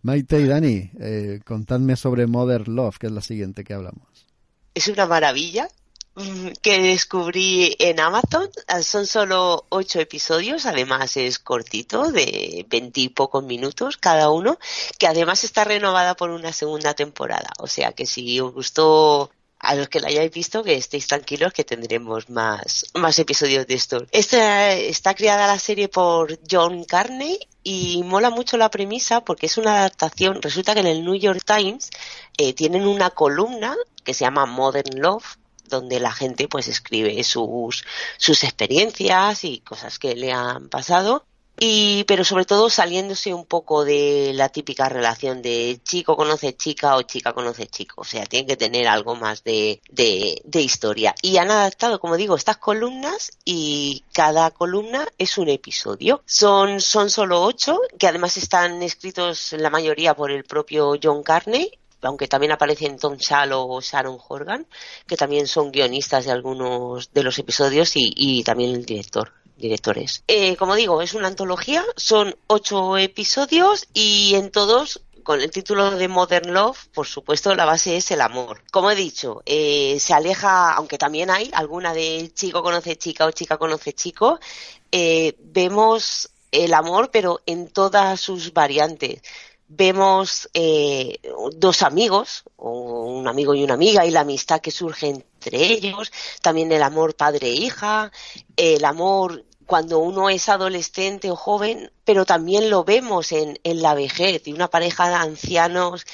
Maite y Dani, eh, contadme sobre Mother Love, que es la siguiente que hablamos. Es una maravilla que descubrí en Amazon. Son solo ocho episodios, además es cortito, de veintipocos minutos cada uno, que además está renovada por una segunda temporada. O sea que si os gustó a los que la hayáis visto que estéis tranquilos que tendremos más, más episodios de esto. Esta está creada la serie por John Carney y mola mucho la premisa porque es una adaptación. Resulta que en el New York Times eh, tienen una columna que se llama Modern Love donde la gente pues escribe sus, sus experiencias y cosas que le han pasado y pero sobre todo saliéndose un poco de la típica relación de chico conoce chica o chica conoce chico, o sea, tiene que tener algo más de, de, de historia. Y han adaptado, como digo, estas columnas y cada columna es un episodio. Son, son solo ocho, que además están escritos la mayoría por el propio John Carney aunque también aparecen Tom Shallow o Sharon Horgan, que también son guionistas de algunos de los episodios y, y también el director directores. Eh, como digo, es una antología, son ocho episodios y en todos con el título de Modern Love, por supuesto, la base es el amor. Como he dicho, eh, se aleja, aunque también hay alguna de chico conoce chica o chica conoce chico, eh, vemos el amor, pero en todas sus variantes. Vemos dos amigos, un amigo y una amiga, y la amistad que surge entre ellos, también el amor padre-hija, el amor cuando uno es adolescente o joven, pero también lo vemos en, en la vejez, de una pareja de ancianos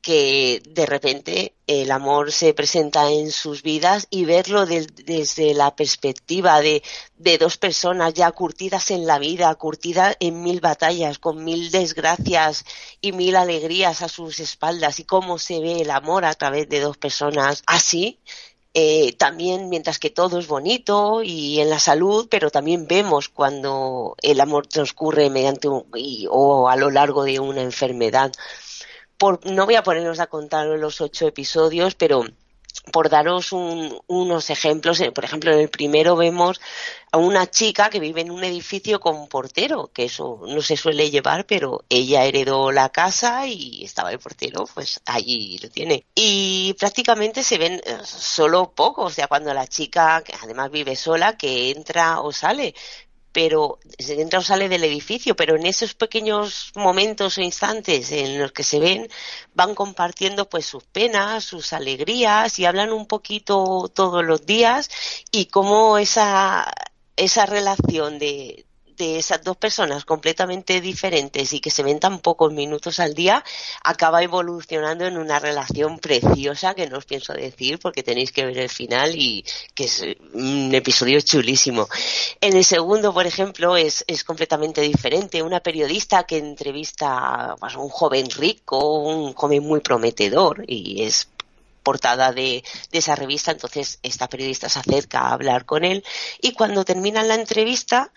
que de repente el amor se presenta en sus vidas y verlo desde la perspectiva de, de, dos personas ya curtidas en la vida, curtidas en mil batallas, con mil desgracias y mil alegrías a sus espaldas y cómo se ve el amor a través de dos personas así, Eh, también, mientras que todo es bonito y en la salud, pero también vemos cuando el amor transcurre mediante o a lo largo de una enfermedad. Por, no voy a ponernos a contar los ocho episodios, pero por daros unos ejemplos, eh, por ejemplo, en el primero vemos a una chica que vive en un edificio con portero, que eso no se suele llevar, pero ella heredó la casa y estaba el portero, pues allí lo tiene. Y prácticamente se ven eh, solo pocos, o sea, cuando la chica, que además vive sola, que entra o sale, pero se entra o sale del edificio, pero en esos pequeños momentos o instantes en los que se ven van compartiendo pues sus penas, sus alegrías y hablan un poquito todos los días y cómo esa esa relación de, de esas dos personas completamente diferentes y que se ven tan pocos minutos al día, acaba evolucionando en una relación preciosa que no os pienso decir porque tenéis que ver el final y que es un episodio chulísimo. En el segundo, por ejemplo, es, es completamente diferente. Una periodista que entrevista a un joven rico, un joven muy prometedor y es portada de, de, esa revista, entonces esta periodista se acerca a hablar con él y cuando termina la entrevista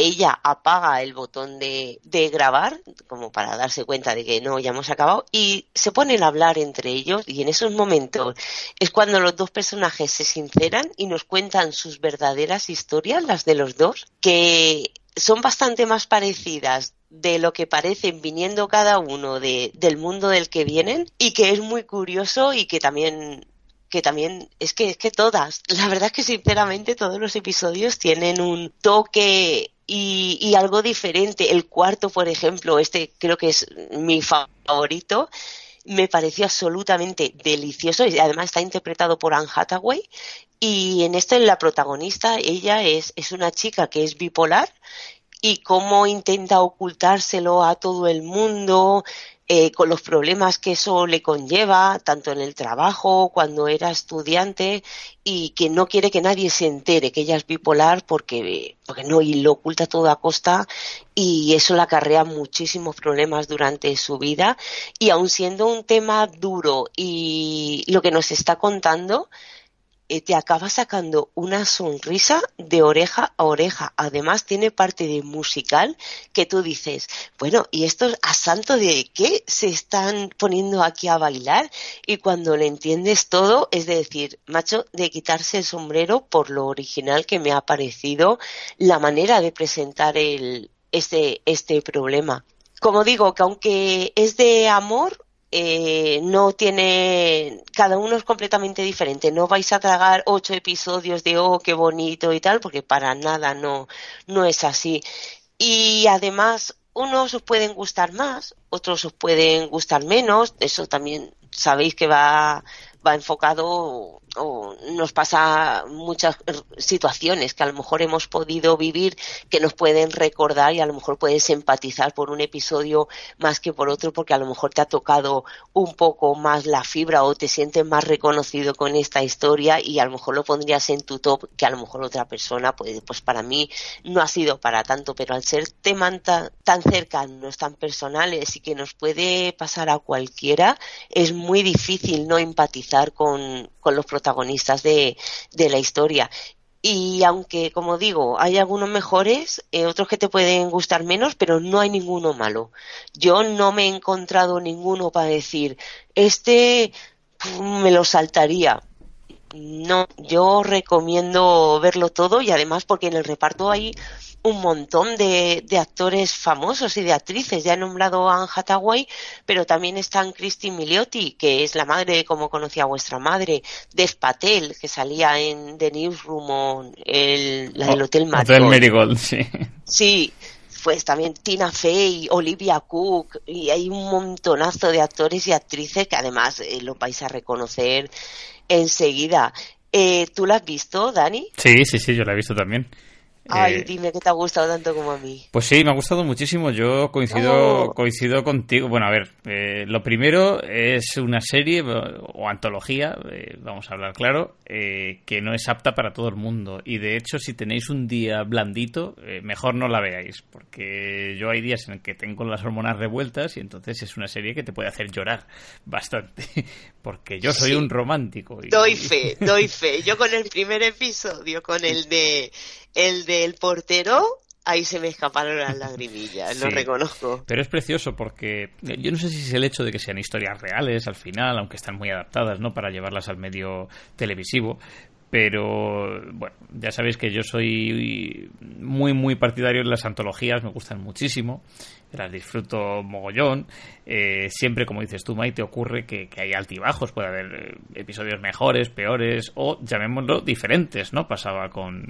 ella apaga el botón de, grabar, como para darse cuenta de que no, ya hemos acabado, y se ponen a hablar entre ellos, y en esos momentos es cuando los dos personajes se sinceran y nos cuentan sus verdaderas historias, las de los dos, que son bastante más parecidas de lo que parecen viniendo cada uno de, del mundo del que vienen, y que es muy curioso y que también que también es que es que todas, la verdad es que sinceramente todos los episodios tienen un toque y, algo diferente. El cuarto, por ejemplo, este creo que es mi favorito, me pareció absolutamente delicioso y además está interpretado por Anne Hathaway. Y en este la protagonista, ella es, es una chica que es bipolar y cómo intenta ocultárselo a todo el mundo, eh, con los problemas que eso le conlleva, tanto en el trabajo, cuando era estudiante, y que no quiere que nadie se entere que ella es bipolar porque, porque no, y lo oculta a costa, y eso le acarrea muchísimos problemas durante su vida, y aun siendo un tema duro y lo que nos está contando, te acaba sacando una sonrisa de oreja a oreja. Además tiene parte de musical que tú dices, bueno, ¿y estos a santo de qué se están poniendo aquí a bailar? Y cuando le entiendes todo, es decir, macho, de quitarse el sombrero por lo original que me ha parecido la manera de presentar el, este, este problema. Como digo, que aunque es de amor, eh, no tiene, cada uno es completamente diferente. No vais a tragar ocho episodios de oh, qué bonito y tal, porque para nada no, no es así. Y además, unos os pueden gustar más, otros os pueden gustar menos. Eso también sabéis que va, va enfocado o nos pasa muchas situaciones que a lo mejor hemos podido vivir que nos pueden recordar y a lo mejor puedes empatizar por un episodio más que por otro porque a lo mejor te ha tocado un poco más la fibra o te sientes más reconocido con esta historia y a lo mejor lo pondrías en tu top que a lo mejor otra persona pues, pues para mí no ha sido para tanto pero al ser temas tan, tan cercanos tan personales y que nos puede pasar a cualquiera es muy difícil no empatizar con, los protagonistas de, la historia. Y aunque, como digo, hay algunos mejores, eh, otros que te pueden gustar menos, pero no hay ninguno malo. Yo no me he encontrado ninguno para decir, este me lo saltaría. No, yo recomiendo verlo todo y además porque en el reparto hay un montón de, de, actores famosos y de actrices. Ya he nombrado a Anne Hathaway, pero también están Christine Milioti, que es la madre de cómo conocía a vuestra madre, Dev Patel, que salía en The Newsroom o el, la del Hotel Marigold. Hotel Marigold, sí. Sí, pues también Tina Fey, Olivia Cook, y hay un montonazo de actores y actrices que además eh, lo vais a reconocer enseguida. Eh, ¿Tú la has visto, Dani? Sí, sí, sí, yo la he visto también. Ay, Eh, dime que te ha gustado tanto como a mí. Pues sí, me ha gustado muchísimo. Yo coincido, coincido contigo. Bueno, a ver, eh, lo primero es una serie eh, o antología, eh, vamos a hablar claro, eh, que no es apta para todo el mundo. Y de hecho, si tenéis un día blandito, mejor no la veáis, porque yo hay días en que tengo las hormonas revueltas y entonces es una serie que te puede hacer llorar bastante, <laughs> porque yo soy Sí. un romántico. y- Doy fe, doy fe. Yo con el primer episodio, con el de el del portero, ahí se me escaparon las lagrimillas, lo Sí. reconozco. Pero es precioso porque eh, yo no sé si es el hecho de que sean historias reales al final, aunque están muy adaptadas, ¿no? Para llevarlas al medio televisivo. Pero bueno, ya sabéis que yo soy muy, muy partidario de las antologías, me gustan muchísimo, las disfruto mogollón. Eh, siempre, como dices tú, Maite, ocurre que, que hay altibajos, puede haber eh, episodios mejores, peores o llamémoslo diferentes, ¿no? Pasaba con,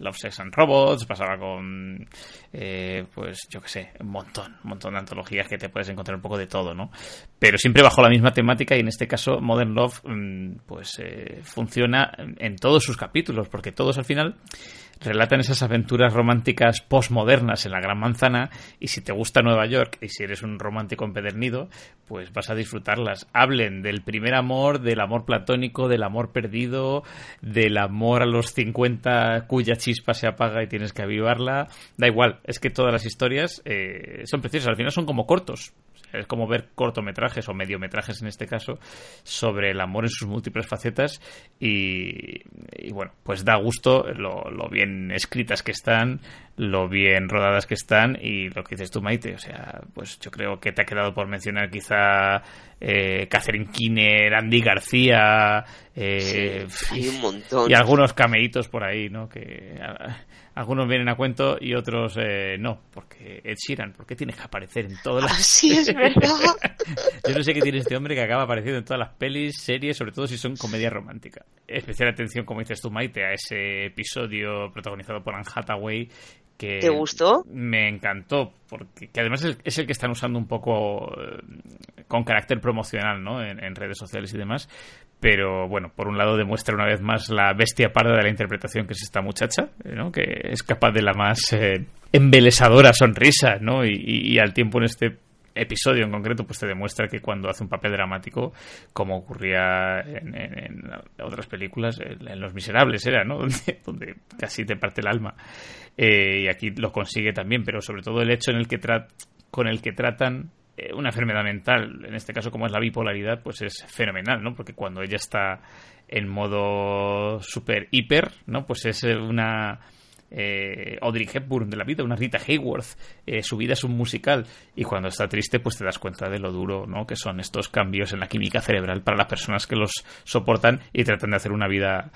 Love, Sex and Robots, pasaba con, eh, pues yo qué sé, un montón, un montón de antologías que te puedes encontrar un poco de todo, ¿no? Pero siempre bajo la misma temática y en este caso Modern Love, mm, pues eh, funciona en- en todos sus capítulos, porque todos al final relatan esas aventuras románticas postmodernas en la Gran Manzana y si te gusta Nueva York y si eres un romántico empedernido, pues vas a disfrutarlas. Hablen del primer amor, del amor platónico, del amor perdido, del amor a los 50 cuya chispa se apaga y tienes que avivarla. Da igual, es que todas las historias eh, son preciosas, al final son como cortos. Es como ver cortometrajes o mediometrajes en este caso sobre el amor en sus múltiples facetas y, y bueno, pues da gusto lo, lo bien escritas que están, lo bien rodadas que están y lo que dices tú, Maite. O sea, pues yo creo que te ha quedado por mencionar quizá eh, Catherine Keener, Andy García eh, Sí, hay un montón. y algunos cameitos por ahí, ¿no? Que a- algunos vienen a cuento y otros eh, no, porque Ed Sheeran, ¿por qué tienes que aparecer en todas las Así es verdad. <laughs> yo no sé qué tiene este hombre que acaba apareciendo en todas las pelis, series, sobre todo si son comedia romántica. Especial atención, como dices tú, Maite, a ese episodio protagonizado por Anne Hathaway que ¿Te gustó? me encantó porque que además es, el que están usando un poco eh, con carácter promocional ¿no? en, en redes sociales y demás pero bueno por un lado demuestra una vez más la bestia parda de la interpretación que es esta muchacha ¿no? que es capaz de la más eh, embelesadora sonrisa ¿no? y, al tiempo en este episodio en concreto pues te demuestra que cuando hace un papel dramático como ocurría en, otras películas en, Los Miserables era no <laughs> donde, casi te parte el alma Eh, y aquí lo consigue también pero sobre todo el hecho en el que con el que tratan eh, una enfermedad mental en este caso como es la bipolaridad pues es fenomenal no porque cuando ella está en modo super hiper no pues es eh, una eh, Audrey Hepburn de la vida, una Rita Hayworth, eh, su vida es un musical. Y cuando está triste pues te das cuenta de lo duro ¿no? que son estos cambios en la química cerebral para las personas que los soportan y tratan de hacer una vida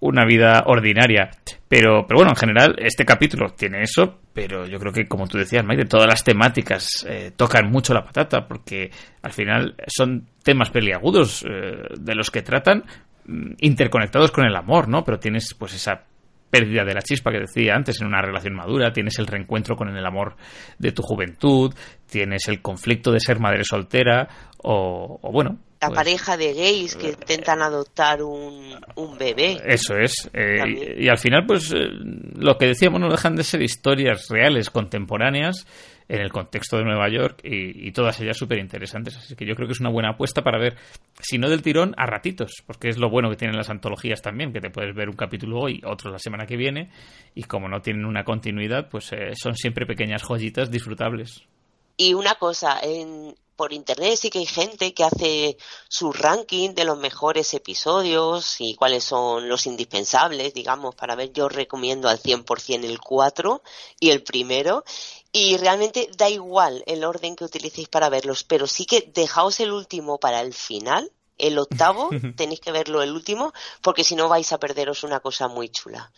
una vida ordinaria. Pero, pero bueno, en general, este capítulo tiene eso, pero yo creo que, como tú decías, Mike, todas las temáticas eh, tocan mucho la patata, porque al final son temas peliagudos eh, de los que tratan mm, interconectados con el amor, ¿no? Pero tienes pues esa pérdida de la chispa que decía antes en una relación madura, tienes el reencuentro con el amor de tu juventud, tienes el conflicto de ser madre soltera o, o bueno. La pues, pareja de gays que intentan adoptar un, un bebé. Eso es. eh, y al final, pues eh, lo que decíamos, no dejan de ser historias reales, contemporáneas, en el contexto de Nueva York y, y todas ellas súper interesantes. Así que yo creo que es una buena apuesta para ver, si no del tirón, a ratitos, porque es lo bueno que tienen las antologías también, que te puedes ver un capítulo hoy, otro la semana que viene, y como no tienen una continuidad, pues eh, son siempre pequeñas joyitas disfrutables. Y una cosa, en, por internet sí que hay gente que hace su ranking de los mejores episodios y cuáles son los indispensables, digamos, para ver. Yo recomiendo al 100% el 4 y el primero. Y realmente da igual el orden que utilicéis para verlos, pero sí que dejaos el último para el final. El octavo, <laughs> tenéis que verlo el último, porque si no vais a perderos una cosa muy chula.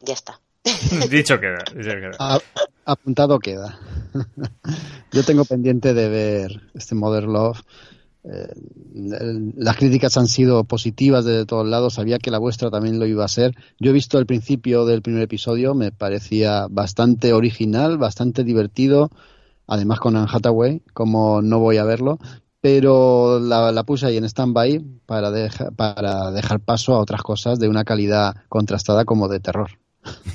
Ya está. <laughs> dicho queda. Dicho queda. A- apuntado queda. <laughs> Yo tengo pendiente de ver este Modern Love. Eh, las críticas han sido positivas desde todos lados. Sabía que la vuestra también lo iba a ser. Yo he visto el principio del primer episodio. Me parecía bastante original, bastante divertido. Además con Anne Hathaway, como no voy a verlo. Pero la, la puse ahí en stand-by para, deja- para dejar paso a otras cosas de una calidad contrastada como de terror.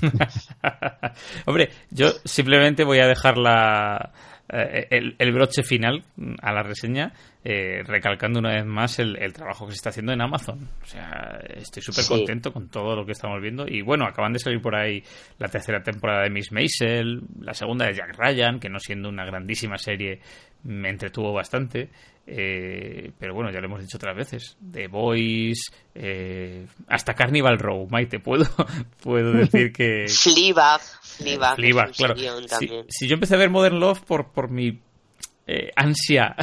<laughs> Hombre, yo simplemente voy a dejar la, eh, el, broche final a la reseña, eh, recalcando una vez más el, trabajo que se está haciendo en Amazon. O sea, estoy súper contento con todo lo que estamos viendo. Y bueno, acaban de salir por ahí la tercera temporada de Miss Maisel, la segunda de Jack Ryan, que no siendo una grandísima serie, me entretuvo bastante. Eh, pero bueno, ya lo hemos dicho otras veces. The Boys, hasta Carnival Row, Maite, puedo, <laughs> puedo decir que. Fleabag. Fleabag, claro. Si, yo empecé a ver Modern Love por, por mi eh, ansia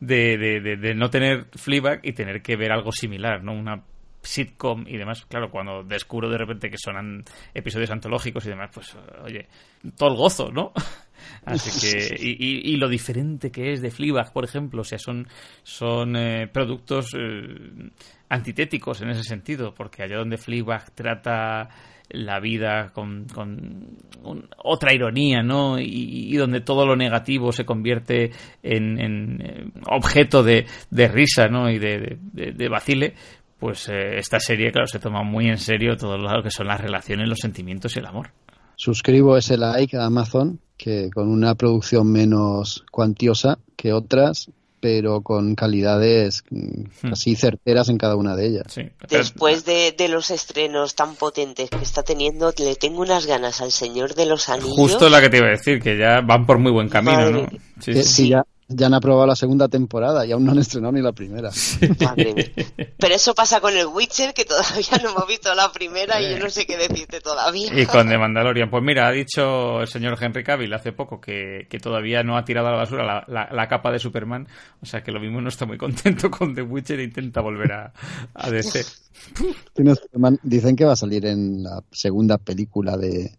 de, de, no tener Fleabag y tener que ver algo similar, ¿no? Una sitcom y demás, claro, cuando descubro de repente que son episodios antológicos y demás, pues, oye, todo el gozo, ¿no? <laughs> Así que, y, y, lo diferente que es de Fleabag, por ejemplo, o sea, son, son eh, productos eh, antitéticos en ese sentido, porque allá donde Fleabag trata la vida con, con otra ironía, ¿no? Y, donde todo lo negativo se convierte en, eh, objeto de, de, risa, ¿no? Y de, de, vacile, pues eh, esta serie, claro, se toma muy en serio todo lo que son las relaciones, los sentimientos y el amor. Suscribo ese like a Amazon, que con una producción menos cuantiosa que otras, pero con calidades hmm. así certeras en cada una de ellas. Después de, los estrenos tan potentes que está teniendo, le tengo unas ganas al Señor de los Anillos. Justo la que te iba a decir, que ya van por muy buen camino, ¿no? Sí, sí. Ya, ya han aprobado la segunda temporada y aún no han estrenado ni la primera. Pero eso pasa con el Witcher, que todavía no hemos visto la primera y yo no sé qué decirte todavía. Y con The Mandalorian. Pues mira, ha dicho el señor Henry Cavill hace poco que, todavía no ha tirado a la basura la, capa de Superman. O sea que lo mismo no está muy contento con The Witcher e intenta volver a, a DC. Dicen que va a salir en la segunda película de,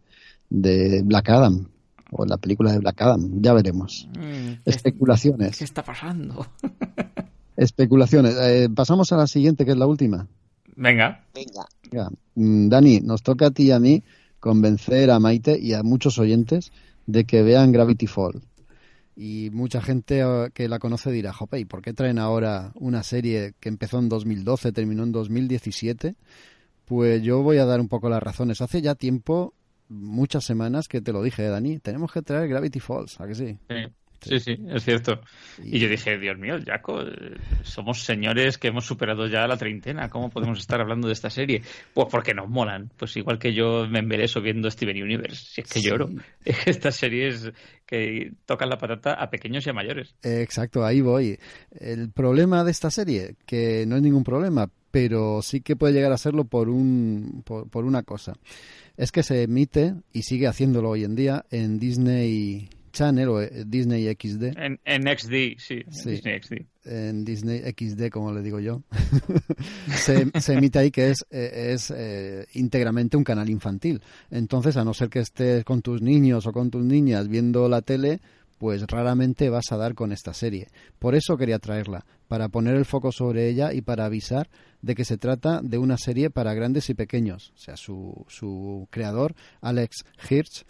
de Black Adam o la película de Black Adam, ya veremos. Mm, Especulaciones. ¿Qué está pasando? <laughs> Especulaciones. Eh, pasamos a la siguiente, que es la última. Venga. Venga. Mm, Dani, nos toca a ti y a mí convencer a Maite y a muchos oyentes de que vean Gravity Fall. Y mucha gente eh, que la conoce dirá, jope, ¿y por qué traen ahora una serie que empezó en 2012, terminó en 2017? Pues yo voy a dar un poco las razones. Hace ya tiempo muchas semanas que te lo dije, Dani, tenemos que traer Gravity Falls, ¿a que sí? Sí, sí, es cierto. Y... yo dije, Dios mío, Jaco, somos señores que hemos superado ya la treintena. ¿Cómo podemos estar hablando de esta serie? Pues porque nos molan. Pues igual que yo me embeleso viendo Steven Universe. Si es que lloro. <laughs> Estas series que tocan la patata a pequeños y a mayores. Exacto, ahí voy. El problema de esta serie, que no es ningún problema, pero sí que puede llegar a serlo por, un, por una cosa es que se emite y sigue haciéndolo hoy en día en Disney Channel o eh, Disney XD. En, en XD, sí, en Disney XD. En Disney XD, como le digo yo. <laughs> se, emite ahí que es, eh, es eh, íntegramente un canal infantil. Entonces, a no ser que estés con tus niños o con tus niñas viendo la tele, pues raramente vas a dar con esta serie. Por eso quería traerla, para poner el foco sobre ella y para avisar de que se trata de una serie para grandes y pequeños. O sea, su, su creador, Alex Hirsch,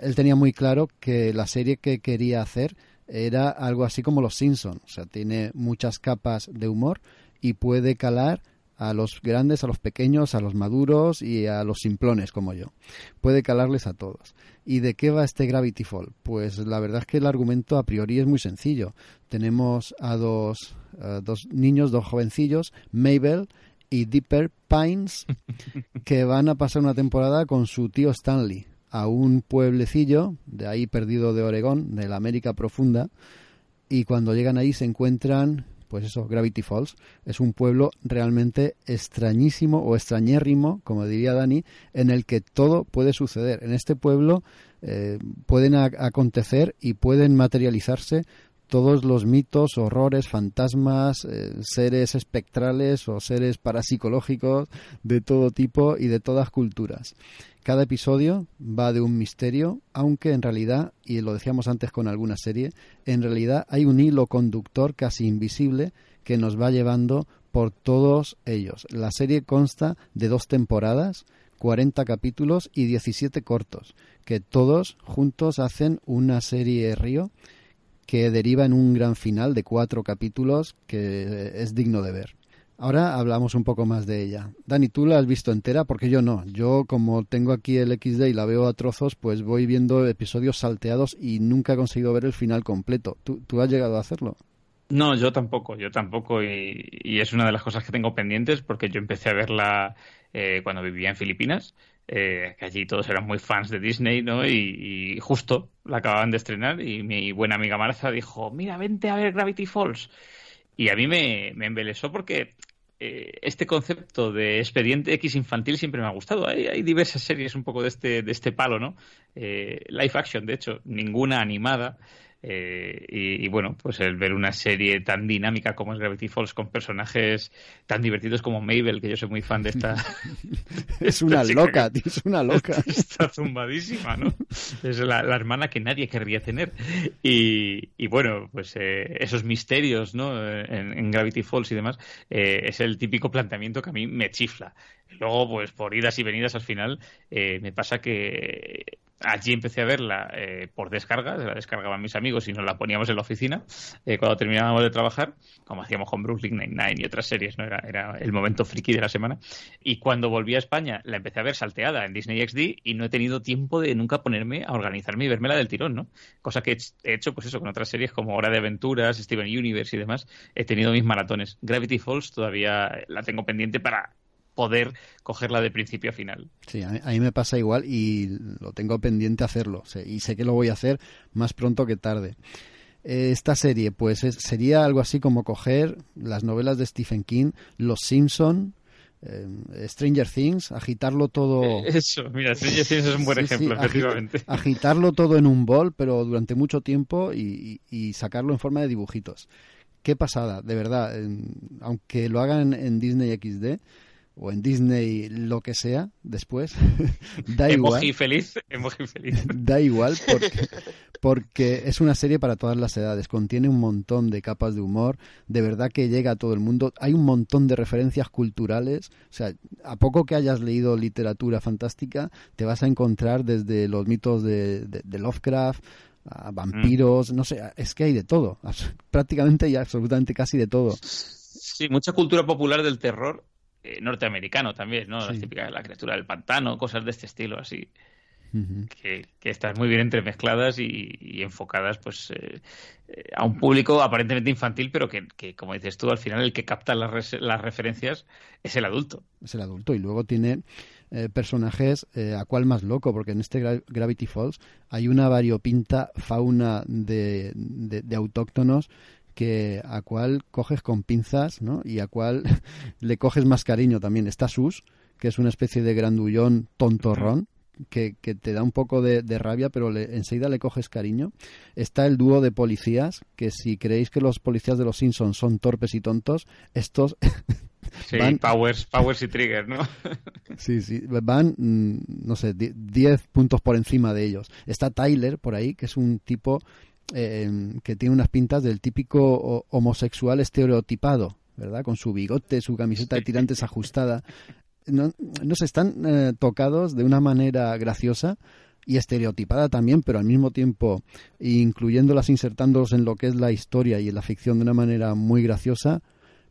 él tenía muy claro que la serie que quería hacer era algo así como Los Simpsons. O sea, tiene muchas capas de humor y puede calar a los grandes, a los pequeños, a los maduros y a los simplones como yo. Puede calarles a todos. ¿Y de qué va este Gravity Fall? Pues la verdad es que el argumento a priori es muy sencillo. Tenemos a dos, dos niños, dos jovencillos, Mabel y Dipper Pines, <laughs> que van a pasar una temporada con su tío Stanley a un pueblecillo de ahí perdido de Oregón, de la América profunda, y cuando llegan ahí se encuentran pues eso, Gravity Falls, es un pueblo realmente extrañísimo o extrañérrimo, como diría Dani, en el que todo puede suceder. En este pueblo eh, pueden acontecer y pueden materializarse todos los mitos, horrores, fantasmas, eh, seres espectrales o seres parapsicológicos de todo tipo y de todas culturas. Cada episodio va de un misterio, aunque en realidad, y lo decíamos antes con alguna serie, en realidad hay un hilo conductor casi invisible que nos va llevando por todos ellos. La serie consta de dos temporadas, 40 capítulos y 17 cortos, que todos juntos hacen una serie río que deriva en un gran final de cuatro capítulos que es digno de ver. Ahora hablamos un poco más de ella. Dani, ¿tú la has visto entera? Porque yo no. Yo, como tengo aquí el XD y la veo a trozos, pues voy viendo episodios salteados y nunca he conseguido ver el final completo. ¿Tú, has llegado a hacerlo? No, yo tampoco, yo tampoco. Y, es una de las cosas que tengo pendientes porque yo empecé a verla eh, cuando vivía en Filipinas. Eh, que allí todos eran muy fans de Disney, ¿no? Y, y, justo la acababan de estrenar y mi buena amiga Marza dijo, mira, vente a ver Gravity Falls. Y a mí me, me embelesó porque eh, este concepto de expediente X infantil siempre me ha gustado. Hay, hay diversas series un poco de este, de este palo, ¿no? Eh, live action, de hecho, ninguna animada. Eh, y, bueno, pues el ver una serie tan dinámica como es Gravity Falls con personajes tan divertidos como Mabel, que yo soy muy fan de esta. <laughs> es una <laughs> loca, tío, es una loca. <laughs> Está zumbadísima, ¿no? Es la, hermana que nadie querría tener. Y, bueno, pues eh, esos misterios, ¿no? En, Gravity Falls y demás, eh, es el típico planteamiento que a mí me chifla. Luego, pues por idas y venidas al final, me pasa que Allí empecé a verla eh, por descarga, la descargaban mis amigos y nos la poníamos en la oficina eh, cuando terminábamos de trabajar, como hacíamos con Brooklyn Nine-Nine y otras series, ¿no? Era, era, el momento friki de la semana. Y cuando volví a España la empecé a ver salteada en Disney XD y no he tenido tiempo de nunca ponerme a organizarme y verme la del tirón, ¿no? Cosa que he hecho, pues eso, con otras series como Hora de Aventuras, Steven Universe y demás, he tenido mis maratones. Gravity Falls todavía la tengo pendiente para poder cogerla de principio a final. Sí, a mí, me pasa igual y lo tengo pendiente hacerlo. Y sé que lo voy a hacer más pronto que tarde. Eh, esta serie, pues sería algo así como coger las novelas de Stephen King, Los Simpson, eh, Stranger Things, agitarlo todo. <laughs> Eso, mira, Stranger Things es un buen ejemplo, efectivamente. Agitarlo todo en un bol, pero durante mucho tiempo y, sacarlo en forma de dibujitos. Qué pasada, de verdad. aunque lo hagan en Disney XD, o en Disney lo que sea después <laughs> da igual feliz emoji feliz <laughs> da igual porque, porque es una serie para todas las edades contiene un montón de capas de humor de verdad que llega a todo el mundo hay un montón de referencias culturales o sea a poco que hayas leído literatura fantástica te vas a encontrar desde los mitos de, Lovecraft a vampiros, mm. no sé, es que hay de todo, <laughs> prácticamente y absolutamente casi de todo. Sí, mucha cultura popular del terror eh, norteamericano también, ¿no? Las típicas, la criatura del pantano, cosas de este estilo, así. que, están muy bien entremezcladas y, enfocadas pues eh, eh, a un público aparentemente infantil, pero que, como dices tú, al final el que capta las, las referencias es el adulto. Es el adulto y luego tiene personajes a cual más loco, porque en este Gravity Falls hay una variopinta fauna de, de autóctonos que a cual coges con pinzas, ¿no? Y a cual <laughs> le coges más cariño también. Está Sus, que es una especie de grandullón tontorrón, que, que, te da un poco de, rabia, pero le, enseguida le coges cariño. Está el dúo de policías, que si creéis que los policías de los Simpsons son torpes y tontos, estos... <laughs> Sí, van... Powers, Powers y Trigger, ¿no? <laughs> sí, sí, van, mm, no sé, 10 puntos por encima de ellos. Está Tyler por ahí, que es un tipo Em, que tiene unas pintas del típico homosexual estereotipado, ¿verdad? Con su bigote, su camiseta de tirantes ajustada. No, no se están eh, tocados de una manera graciosa y estereotipada también, pero al mismo tiempo incluyéndolas, insertándolos en lo que es la historia y en la ficción de una manera muy graciosa,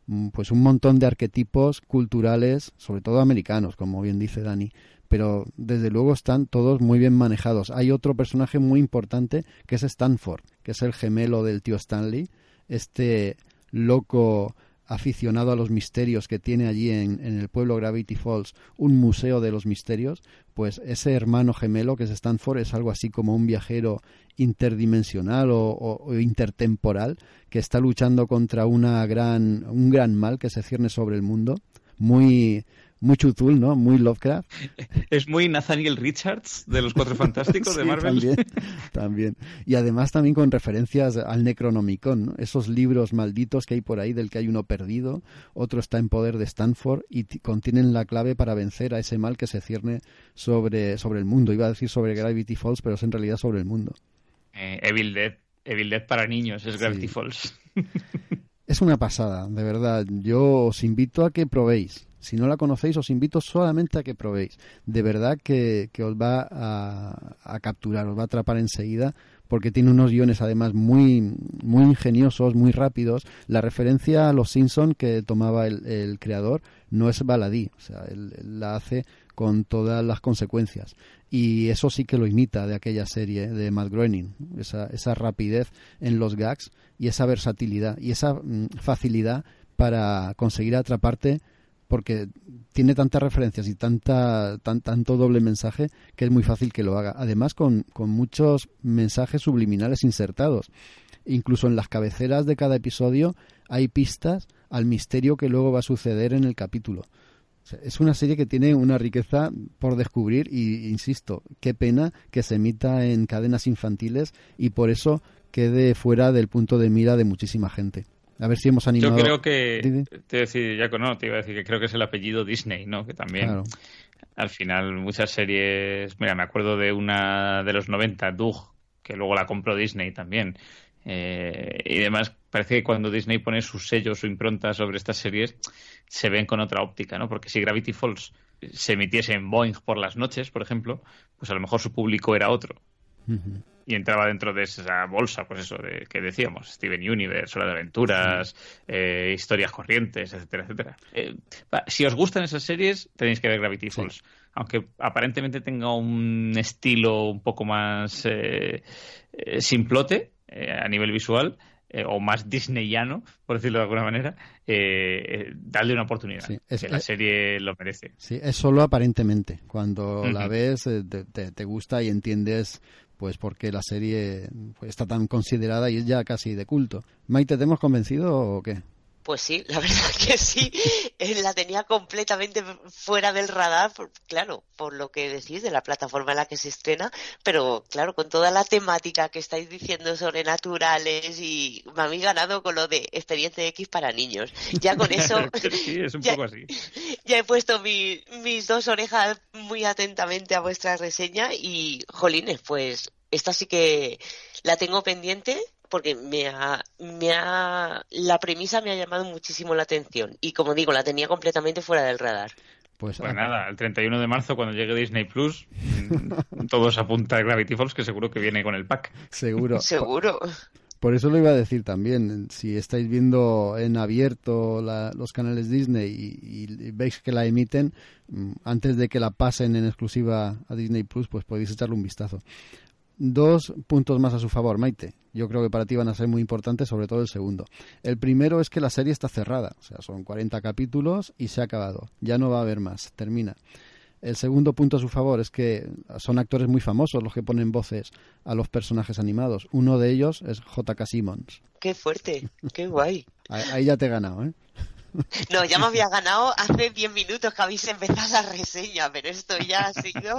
mm, pues un montón de arquetipos culturales, sobre todo americanos, como bien dice Dani, pero desde luego están todos muy bien manejados. Hay otro personaje muy importante que es Stanford, que es el gemelo del tío Stanley, este loco aficionado a los misterios que tiene allí en, el pueblo Gravity Falls un museo de los misterios, pues ese hermano gemelo que es Stanford es algo así como un viajero interdimensional o, o intertemporal que está luchando contra una gran, un gran mal que se cierne sobre el mundo, muy muy chutul, ¿no? Muy Lovecraft. <laughs> Es muy Nathaniel Richards de los Cuatro Fantásticos de Marvel. También, <laughs> también. Y además también con referencias al Necronomicon, ¿no? Esos libros malditos que hay por ahí, del que hay uno perdido, otro está en poder de Stanford y contienen la clave para vencer a ese mal que se cierne sobre, sobre el mundo. Iba a decir sobre Gravity Falls, pero es en realidad sobre el mundo. Eh, Evil Dead. Evil Dead para niños es Gravity Falls. es una pasada, de verdad. Yo os invito a que probéis si no la conocéis, os invito solamente a que probéis. De verdad que, os va a, capturar, os va a atrapar enseguida porque tiene unos guiones además muy, muy ingeniosos, muy rápidos. La referencia a los Simpson que tomaba el, creador no es baladí, o sea, él, la hace con todas las consecuencias. Y eso sí que lo imita de aquella serie de Matt Groening, esa, esa rapidez en los gags y esa versatilidad y esa mm, facilidad para conseguir atraparte porque tiene tantas referencias y tanta, tanto doble mensaje que es muy fácil que lo haga. Además, con, con muchos mensajes subliminales insertados. Incluso en las cabeceras de cada episodio hay pistas al misterio que luego va a suceder en el capítulo. es una serie que tiene una riqueza por descubrir y, insisto, qué pena que se emita en cadenas infantiles y por eso quede fuera del punto de mira de muchísima gente. A ver si hemos animado. Yo creo que. Te decir, ya no, te iba a decir que creo que es el apellido Disney, ¿no? Que también. Al final, muchas series. Mira, me acuerdo de una de los 90, Doug, que luego la compró Disney también. Eh, y además, parece que cuando Disney pone su sello, su impronta sobre estas series, se ven con otra óptica, ¿no? Porque si Gravity Falls se emitiese en Boeing por las noches, por ejemplo, pues a lo mejor su público era otro y entraba dentro de esa bolsa, pues eso, de, que decíamos, Steven Universe, Hora de Aventuras, eh, historias corrientes, etcétera, etcétera. Eh, si os gustan esas series, tenéis que ver Gravity Falls. Aunque aparentemente tenga un estilo un poco más eh, simplote a nivel visual, o más disneyano, por decirlo de alguna manera, eh, darle una oportunidad. que la serie lo merece. Sí, es solo aparentemente. Cuando la ves, te, te, gusta y entiendes pues porque la serie pues, está tan considerada y es ya casi de culto. Maite, ¿te hemos convencido o qué? Pues sí, la <laughs> verdad que sí, eh, la tenía completamente fuera del radar, claro, por lo que decís de la plataforma en la que se estrena, pero claro, con toda la temática que estáis diciendo sobrenaturales y me habéis ganado con lo de experiencia X para niños. Ya con eso... <laughs> sí, es un poco así. <laughs> Ya he puesto mis dos orejas muy atentamente a vuestra reseña y, jolines, pues esta sí que la tengo pendiente porque me ha, me ha, la premisa me ha llamado muchísimo la atención y como digo, la tenía completamente fuera del radar. Pues, pues nada, el 31 de marzo cuando llegue Disney Plus, mm, <laughs> todos apunta a Gravity Falls que seguro que viene con el pack. Seguro. <laughs> seguro. Por eso lo iba a decir también. Si estáis viendo en abierto los canales Disney y, veis que la emiten, mm, antes de que la pasen en exclusiva a Disney Plus, pues podéis echarle un vistazo dos puntos más a su favor, Maite. Yo creo que para ti van a ser muy importantes, sobre todo el segundo. El primero es que la serie está cerrada, o sea, son 40 capítulos y se ha acabado. Ya no va a haber más, termina. El segundo punto a su favor es que son actores muy famosos los que ponen voces a los personajes animados. Uno de ellos es J.K. Simmons. Qué fuerte, qué guay. <laughs> Ahí ya te he ganado, ¿eh? No, ya me había ganado hace 10 minutos que habéis empezado la reseña, pero esto ya ha sido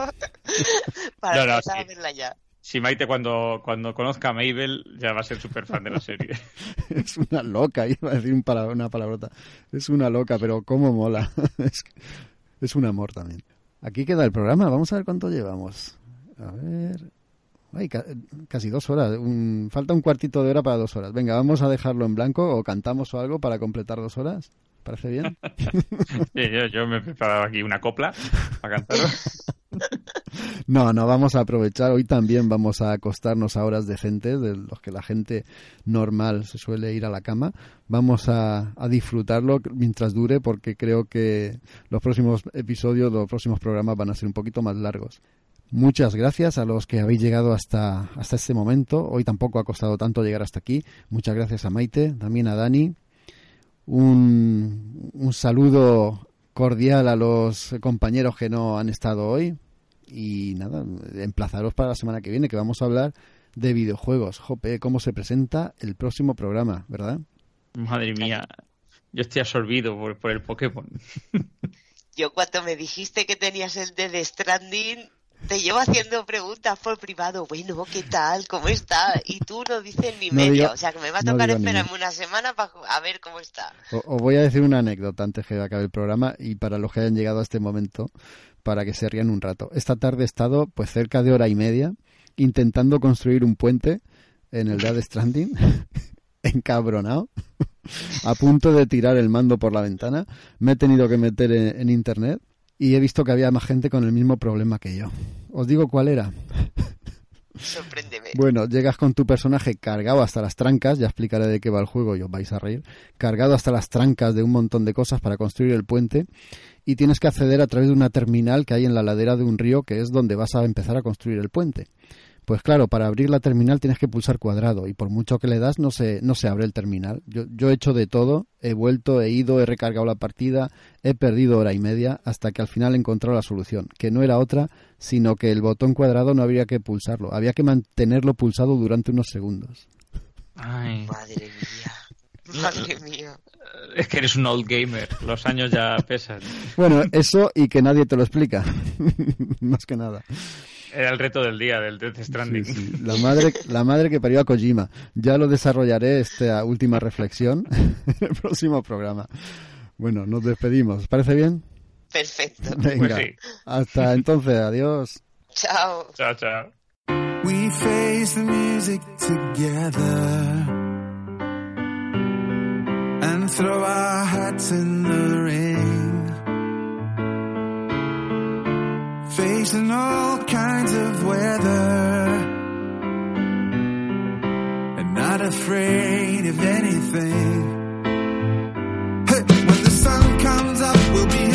<laughs> para empezar a verla ya. Si Maite cuando, cuando conozca a Mabel ya va a ser súper fan de la serie. <laughs> es una loca, iba a decir una palabrota. Es una loca, pero cómo mola. <laughs> es, un amor también. Aquí queda el programa, vamos a ver cuánto llevamos. A ver... Ay, casi dos horas. falta un cuartito de hora para dos horas. Venga, vamos a dejarlo en blanco o cantamos o algo para completar dos horas. ¿Parece bien? <laughs> yo, yo, me he preparado aquí una copla para cantar. No, no, vamos a aprovechar. Hoy también vamos a acostarnos a horas decentes, de los que la gente normal se suele ir a la cama. Vamos a, disfrutarlo mientras dure, porque creo que los próximos episodios, los próximos programas van a ser un poquito más largos. Muchas gracias a los que habéis llegado hasta, hasta este momento. Hoy tampoco ha costado tanto llegar hasta aquí. Muchas gracias a Maite, también a Dani. Un, un saludo cordial a los compañeros que no han estado hoy. Y nada, emplazaros para la semana que viene, que vamos a hablar de videojuegos. Jope, cómo se presenta el próximo programa, ¿verdad? Madre mía, yo estoy absorbido por, el Pokémon. <laughs> Yo cuando me dijiste que tenías el de Stranding, te llevo haciendo preguntas por privado. Bueno, ¿qué tal? ¿Cómo está? Y tú no dices ni medio. o sea, que me va a tocar esperarme una semana para a ver cómo está. Os voy a decir una anécdota antes que acabe el programa y para los que hayan llegado a este momento, para que se rían un rato. Esta tarde he estado pues cerca de hora y media intentando construir un puente en el Dead Stranding, <laughs> encabronado, <laughs> a punto de tirar el mando por la ventana. Me he tenido que meter en internet y he visto que había más gente con el mismo problema que yo. ¿Os digo cuál era? <laughs> Sorpréndeme. Bueno, llegas con tu personaje cargado hasta las trancas, ya explicaré de qué va el juego y os vais a reír, cargado hasta las trancas de un montón de cosas para construir el puente y tienes que acceder a través de una terminal que hay en la ladera de un río que es donde vas a empezar a construir el puente. Pues claro, para abrir la terminal tienes que pulsar cuadrado y por mucho que le das no se, no se abre el terminal. Yo, yo he hecho de todo, he vuelto, he ido, he recargado la partida, he perdido hora y media hasta que al final he encontrado la solución, que no era otra, sino que el botón cuadrado no habría que pulsarlo, había que mantenerlo pulsado durante unos segundos. Ay, Madre mía. <laughs> Madre mía. es que eres un old gamer, los años ya pesan. Bueno, eso y que nadie te lo explica, <laughs> más que nada. Era el reto del día del Death Stranding. Sí, sí. La madre, la madre que parió a Kojima. Ya lo desarrollaré esta última reflexión <laughs> en el próximo programa. Bueno, nos despedimos. ¿Os parece bien? Perfecto. Venga. Pues sí. Hasta entonces, adiós. Chao. Chao, chao. We face the music together and throw our hats in the ring. Facing all kinds of weather and not afraid of anything. Hey, when the sun comes up, we'll be